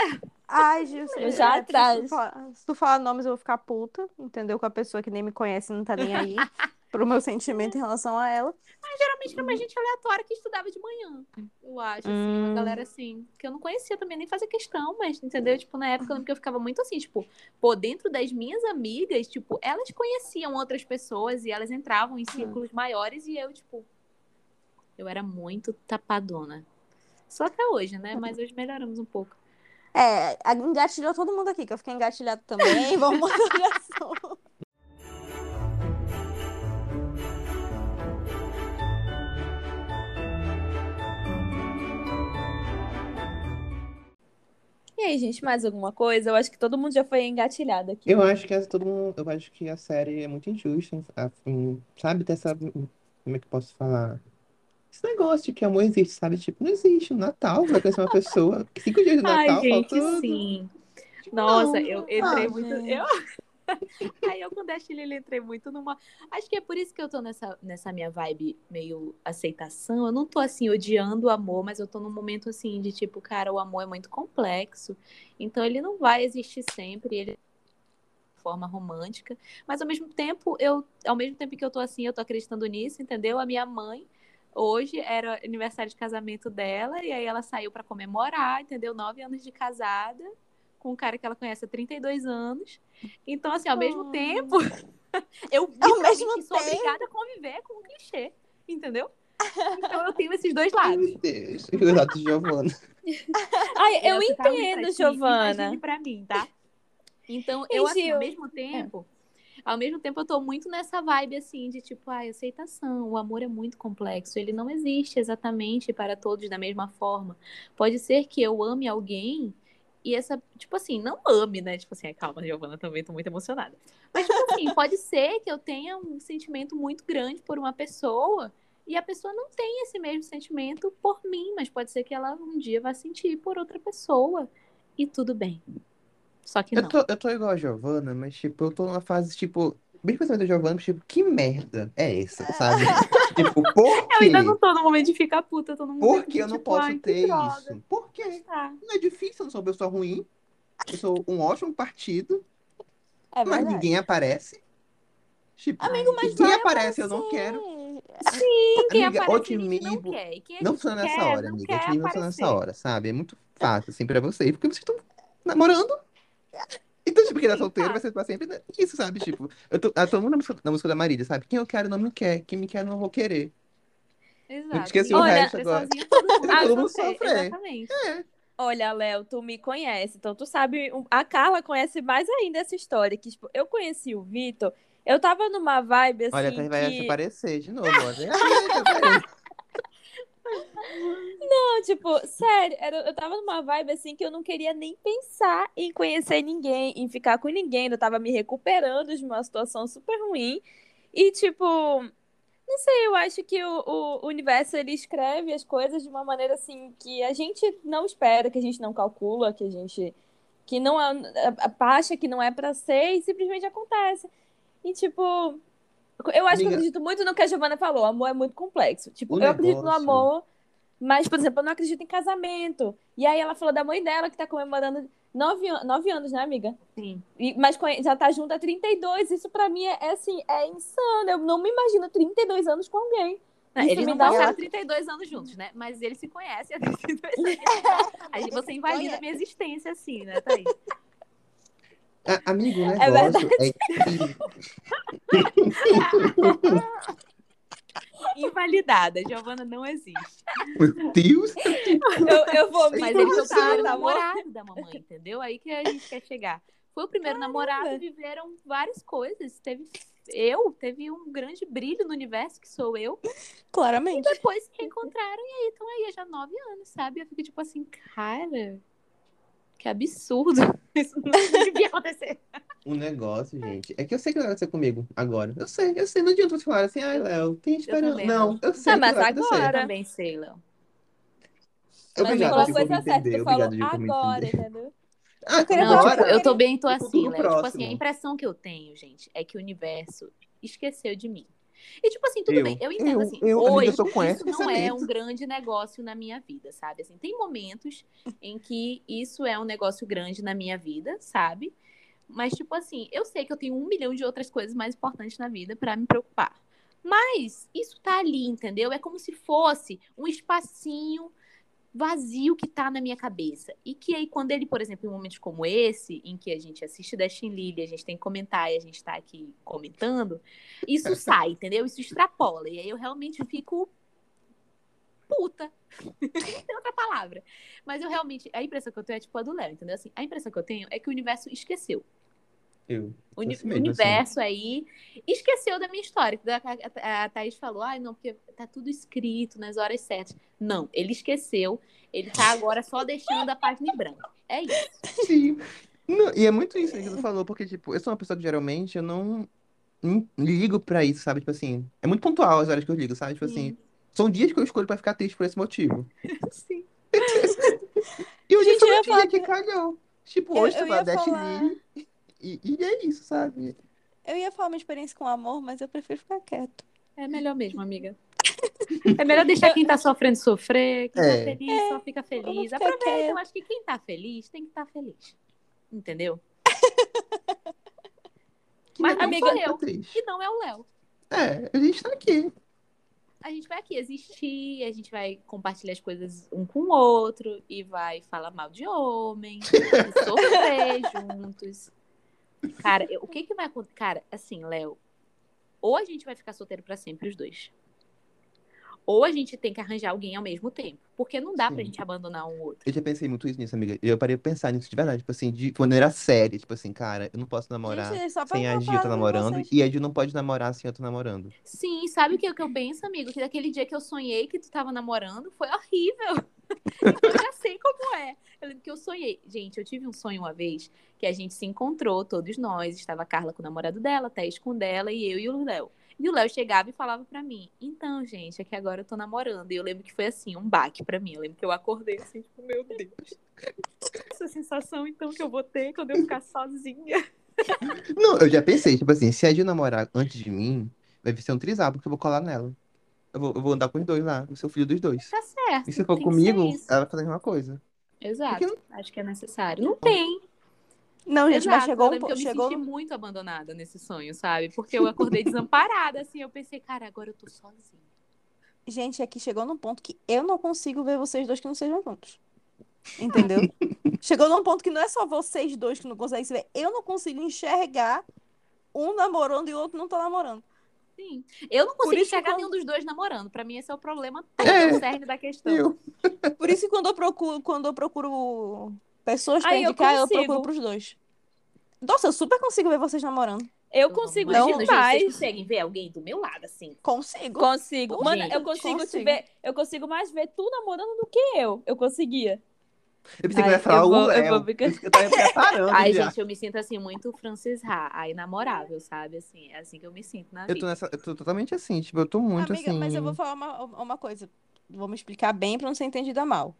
Ai, Gilson, Eu já é, atrás. Se tu, falar, se tu falar nomes, eu vou ficar puta, entendeu? Com a pessoa que nem me conhece não tá nem aí pro meu sentimento em relação a ela. Geralmente era uma gente aleatória que estudava de manhã, eu acho, assim, uma Hum. galera assim, que eu não conhecia também, nem fazia questão, mas, entendeu? Tipo, na época eu lembro que eu ficava muito assim, tipo, pô, dentro das minhas amigas, tipo, elas conheciam outras pessoas e elas entravam em círculos maiores e eu, tipo, eu era muito tapadona. Só até hoje, né? Mas hoje melhoramos um pouco. É, engatilhou todo mundo aqui, que eu fiquei engatilhada também. Vamos mudar de assunto. E aí, gente, mais alguma coisa? Eu acho que todo mundo já foi engatilhado aqui. Eu acho que essa, todo mundo, eu acho que a série é muito injusta, a- em- sabe? Ter essa, como é que eu posso falar? Esse negócio de que amor existe, sabe? Tipo, não existe. No Natal, vai conhecer uma pessoa. Cinco dias de Ai, Natal, gente, falta. sim. Tipo, Nossa, eu entrei muito. gente. Eu... Aí eu com Dash Lily entrei muito numa. Acho que é por isso que eu tô nessa, nessa minha vibe meio aceitação. Eu não tô assim odiando o amor, mas eu tô num momento assim de tipo, cara, o amor é muito complexo. Então ele não vai existir sempre. Ele de forma romântica, mas ao mesmo tempo eu, ao mesmo tempo que eu tô assim, eu tô acreditando nisso, entendeu? A minha mãe hoje era aniversário de casamento dela e aí ela saiu pra comemorar, entendeu? Nove anos de casada com um cara que ela conhece há 32 anos. Então, assim, ao mesmo Oh. tempo, eu Ao literalmente mesmo sou tempo. obrigada a conviver com o clichê, entendeu? Então eu tenho esses dois lados. meu Deus. De Giovana. Ai, eu pra entendo, ti, Giovana. pra mim, tá? Então, eu, assim, ao mesmo tempo, ao mesmo tempo, eu tô muito nessa vibe, assim, de tipo, ai, aceitação. O amor é muito complexo. Ele não existe exatamente para todos da mesma forma. Pode ser que eu ame alguém e essa, tipo assim, não ame, né? Tipo assim, calma, Giovana, também tô muito emocionada. Mas, tipo assim, pode ser que eu tenha um sentimento muito grande por uma pessoa e a pessoa não tem esse mesmo sentimento por mim, mas pode ser que ela um dia vá sentir por outra pessoa. E tudo bem. Só que Eu não. tô, eu tô igual a Giovana, mas, tipo, eu tô numa fase, tipo, bem pensamento da Giovana, tipo, que merda é essa, sabe? tipo, por Eu quê? ainda não tô no momento de ficar puta, eu no momento Por que eu de, não tipo, posso que ter droga. isso? Por quê? Tá. Não é difícil, eu não sou uma pessoa ruim. Eu sou um ótimo partido, É mas ninguém aparece. Tipo, Amigo, mas vai aparece, eu não aparecer. quero. Sim, quem Amiga, aparece ali não otimismo quer. Quem a Não funciona nessa quer, hora, amiga. Otimismo não funciona aparecer. nessa hora, sabe? É muito fácil, assim, pra vocês, porque vocês estão namorando. Então, tipo, quem tá Sim, solteiro vai ser pra sempre isso, sabe? Tipo, eu tô, eu tô muito na música, na música da Marília, sabe? Quem eu quero não me quer, quem me quer não vou querer. Exato. esqueci o resto agora. sozinho, todo mundo Ah, todo mundo sofre. Exatamente. Olha, Léo, tu me conhece, então tu sabe. A Carla conhece mais ainda essa história. Que, tipo, eu conheci o Vitor, eu tava numa vibe assim. Olha, até vai se que... aparecer de novo, olha. Não, tipo, sério, era- eu tava numa vibe assim que eu não queria nem pensar em conhecer ninguém, em ficar com ninguém. Eu tava me recuperando de uma situação super ruim. E, tipo, não sei, eu acho que o, o universo ele escreve as coisas de uma maneira assim que a gente não espera, que a gente não calcula, que a gente. que não é, acha que não é pra ser e simplesmente acontece. E, tipo. Eu acho que eu Amiga. acredito muito no que a Giovana falou. O amor é muito complexo. Tipo, O eu acredito no negócio- amor, mas, por exemplo, eu não acredito em casamento. E aí ela falou da mãe dela que tá comemorando nove, nove anos, né, amiga? Sim. E- mas já tá junto há 32. Isso pra mim é, é, assim, é insano. Eu não me imagino 32 anos com alguém. Não, Isso eles me não dá passaram um- 32 anos juntos, né? Mas eles se conhecem há 32 anos. Aí você invalida a minha existência, assim, né, Thaís? A- Amigo, o É negócio é que Invalidada. Giovana não existe. Meu Deus! Eu, eu vou me Mas ele foi o primeiro tá namorado da mamãe, entendeu? Aí que a gente quer chegar. Foi o primeiro namorado, viveram várias coisas. Teve eu, teve um grande brilho no universo, que sou eu. Claramente. Depois se reencontraram e aí estão aí há já nove anos, sabe? Eu fico tipo assim, cara, que absurdo. Isso não devia acontecer. O negócio, gente, é que eu sei que vai acontecer comigo agora. Eu sei, eu sei. Não adianta você falar assim, ai, Léo, tem esperança. também Não, não. eu sei Ah, que mas agora- Eu também sei, Léo. Mas tu Obrigado, a me coisa certa. Tu falou me agora, entendeu? Ah, Não, agora, tipo, eu tô bem, tô assim, Léo. Tipo assim, a impressão que eu tenho, gente, é que o universo esqueceu de mim. E, tipo assim, tudo Eu- bem. Eu entendo, eu- assim, eu- hoje, isso não é um grande negócio na minha vida, sabe? Assim, tem momentos em que isso é um negócio grande na minha vida, sabe? Mas, tipo assim, eu sei que eu tenho um milhão de outras coisas mais importantes na vida pra me preocupar. Mas isso tá ali, entendeu? É como se fosse um espacinho vazio que tá na minha cabeça. E que aí, quando ele, por exemplo, em momentos como esse, em que a gente assiste Destiny Lily, a gente tem que comentar e a gente tá aqui comentando, isso sai, entendeu? Isso extrapola. E aí eu realmente fico puta. Não tem outra palavra. Mas eu realmente, a impressão que eu tenho é tipo a do Léo, entendeu? Assim, a impressão que eu tenho é que o universo esqueceu. Eu. O uni- mesmo, universo aí esqueceu da minha história. A, a, a Thaís falou, ai, não, porque tá tudo escrito nas horas certas. Não, ele esqueceu. Ele tá agora só deixando a página em branco. É isso. Sim. Não, e é muito isso que tu falou, porque, tipo, eu sou uma pessoa que geralmente eu não, não ligo pra isso, sabe? Tipo assim, é muito pontual as horas que eu ligo, sabe? Tipo assim, são dias que eu escolho pra ficar triste por esse motivo. Sim. E hoje Gente, foi eu um ia dia falar- que calhou. Tipo, hoje eu tu vai ia Dash falar- e, e é isso, sabe? Eu ia falar minha experiência com amor, mas eu prefiro ficar quieto. É melhor mesmo, amiga. É melhor deixar quem tá sofrendo sofrer, quem É. tá feliz só fica feliz. Aproveita, quieta. eu acho que quem tá feliz tem que estar feliz. Entendeu? Que Mas, amiga, eu- triste. E não é o Léo. É, a gente tá aqui. A gente vai aqui existir, a gente vai compartilhar as coisas um com o outro e vai falar mal de homem, e sofrer juntos. Cara, eu- o que que vai acontecer? Cara, assim, Léo, ou a gente vai ficar solteiro pra sempre, os dois. Ou a gente tem que arranjar alguém ao mesmo tempo. Porque não dá pra Sim. gente abandonar um outro. Eu já pensei muito isso nisso, amiga. Eu parei pra pensar nisso de verdade. Tipo assim, de quando era série. Tipo assim, cara, eu não posso namorar Gente, só pra sem a Gil tá namorando. vocês. E a Gil não pode namorar sem eu tô namorando. Sim, sabe o que, que eu penso, amigo? Que daquele dia que eu sonhei que tu tava namorando foi horrível. Eu já sei como é. Eu lembro que eu sonhei. Gente, eu tive um sonho uma vez que a gente se encontrou, todos nós. Estava a Carla com o namorado dela, Thaís com dela e eu e o Léo. E o Léo chegava e falava pra mim: Então, gente, é que agora eu tô namorando. E eu lembro que foi assim, um baque pra mim. Eu lembro que eu acordei assim, tipo, meu Deus. Essa sensação, então, que eu vou ter quando eu ficar sozinha. Não, eu já pensei, tipo assim, se a Gil namorar antes de mim, vai ser um trisal, porque eu vou colar nela. Eu vou, eu vou andar com os dois lá, eu sou filho dos dois. Tá certo. E se for comigo, ela vai fazer a mesma coisa. Exato. Porque Acho que é necessário. Não tem. Não, gente, mas Exato, chegou eu um lembro po- que eu me chegou senti muito abandonada nesse sonho, sabe? Porque eu acordei desamparada, assim, eu pensei, cara, agora eu tô sozinha. Gente, aqui chegou num ponto que eu não consigo ver vocês dois que não sejam juntos. Entendeu? chegou num ponto que não é só vocês dois que não conseguem se ver. Eu não consigo enxergar um namorando e o outro não tá namorando. Sim. Eu não consigo enxergar quando- nenhum dos dois namorando. Pra mim, esse é o problema todo, É. o cerne da questão. Eu. Por isso que quando eu procuro, quando eu procuro pessoas pra Aí eu indicar, eu, consigo. procuro pros dois. Nossa, eu super consigo ver vocês namorando. Eu consigo Não, Imagina, gente, demais. vocês conseguem ver alguém do meu lado, assim? Consigo. Consigo. Mano, eu consigo te consigo. ver. Eu consigo mais ver tu namorando do que eu. Eu conseguia. Eu pensei que Ai, eu ia falar eu o vou- eu vou ficar- que Eu tava me preparando Ai, já. gente, eu me sinto assim, muito Francis Ha, a inamorável, sabe? Assim, é assim que eu me sinto na Eu tô, vida. nessa, eu tô totalmente assim, tipo, eu tô muito Amiga, assim. mas eu vou falar uma, uma coisa. Vou me explicar bem pra não ser entendida mal.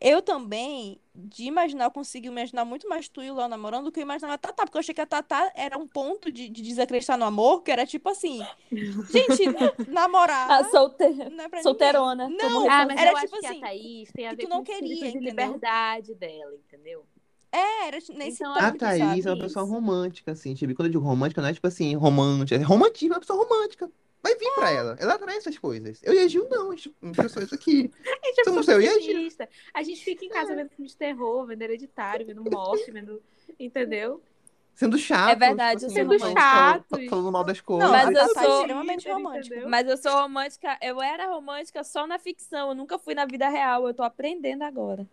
Eu também, de imaginar, eu consigo imaginar muito mais tu e o Léo namorando do que eu imaginava a Tatá, porque eu achei que a Tatá era um ponto de, de desacreditar no amor, que era tipo assim, gente, namorar Ah, solte... não é pra solteirona. Não, como Ah, mas Era eu tipo acho que assim, a Thaís tem a que ver tu não com queria, de liberdade dela, entendeu? É, era nesse Então, A Thaís é uma pessoa romântica, assim. Tipo, quando eu digo romântica, não é tipo assim, romântica. É romantismo, é uma pessoa romântica. Vai vir pra ela. Ela atrai essas coisas. Eu e a Gil, não. A gente- pessoas aqui. A gente é eu e a Gil. pessimista. A gente fica em casa vendo filme de terror, vendo hereditário, vendo morte, vendo. Entendeu? Sendo chato. É verdade, eu tipo sou assim, Sendo falando- chato. Falando mal das Não, coisas. Mas a eu é sou- extremamente romântica. Entendeu? Mas eu sou romântica. Eu era romântica só na ficção. Eu nunca fui na vida real. Eu tô aprendendo agora.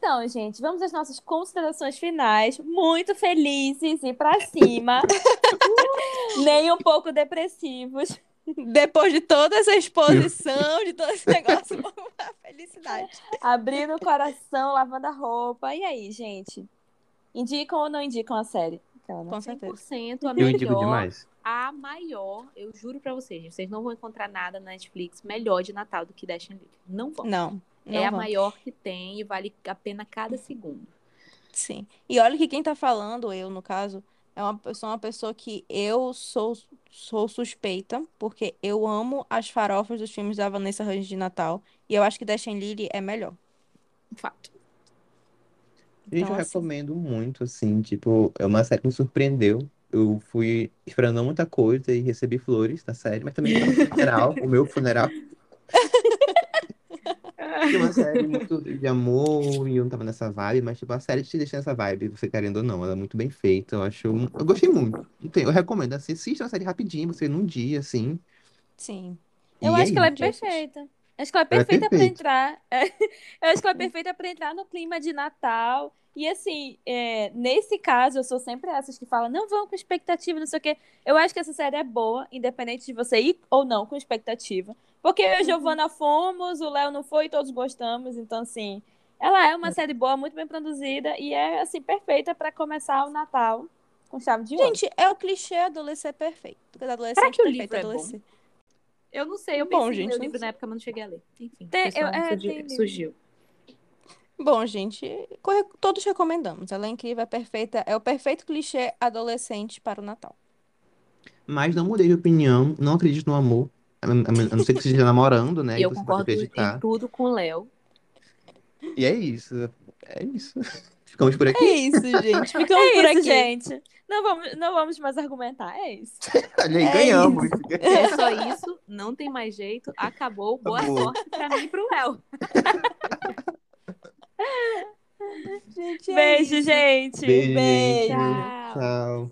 Então, gente, vamos às nossas considerações finais. Muito felizes e pra cima. Nem um pouco depressivos. Depois de toda essa exposição, de todo esse negócio, a felicidade. Abrindo o coração, lavando a roupa. E aí, gente? Indicam ou não indicam a série? Né? Com certeza. 100% a Eu indico melhor. demais. A maior, eu juro pra vocês, gente, vocês não vão encontrar nada na Netflix melhor de Natal do que Dash and Live. Não vão. Não, não é a maior que tem e vale a pena cada segundo. Sim. E olha que quem tá falando, eu no caso, é uma pessoa, uma pessoa que eu sou, sou suspeita, porque eu amo as farofas dos filmes da Vanessa Hudgens de Natal. E eu acho que Dash and Lily é melhor. Um fato. Gente, Então, eu assim- recomendo muito, assim, tipo, é uma série que me surpreendeu. Eu fui esperando muita coisa e recebi flores da série, mas também foi um funeral, o meu funeral. Uma série muito de amor e eu não tava nessa vibe, mas tipo, a série te deixa nessa vibe, você querendo ou não. Ela é muito bem feita, eu acho. Eu gostei muito. Então, eu recomendo, assim, assista uma série rapidinho, você num dia, assim. Sim. E Eu é acho que ela é perfeita. Acho que ela é Ela é perfeita pra perfeita. entrar. é, Eu acho que ela é perfeita pra entrar no clima de Natal. E assim, é, nesse caso, eu sou sempre essas que falam, não vão com expectativa, não sei o quê. Eu acho que essa série é boa, independente de você ir ou não com expectativa. Porque eu e a Giovana fomos, o Léo não foi e todos gostamos. Então, assim, ela é uma série boa, muito bem produzida e é, assim, perfeita pra começar o Natal com chave de ouro. Gente, é o clichê adolescente perfeito. Adolescente Será que o perfeito, livro é bom? adolescente. Eu não sei, eu Bom, pensei gente, no livro sei. na época, mas não cheguei a ler. Enfim, Tem- eu- é, surgiu- surgiu. Bom, gente, todos recomendamos. Ela é incrível, é perfeita. É o perfeito clichê adolescente para o Natal. Mas não mudei de opinião, não acredito no amor. A a- a não ser que esteja namorando, né? E eu concordo em tudo com o Léo. E é isso. É isso. Ficamos por É aqui. isso, gente. Ficamos É por isso, aqui. gente. Não vamos, não vamos mais argumentar. É isso. Olha aí, É ganhamos. É só isso, não tem mais jeito, acabou. Boa Acabou. sorte pra mim e pro Léo. Gente, é Beijo, isso. gente. Beijo, gente. Tchau. Tchau.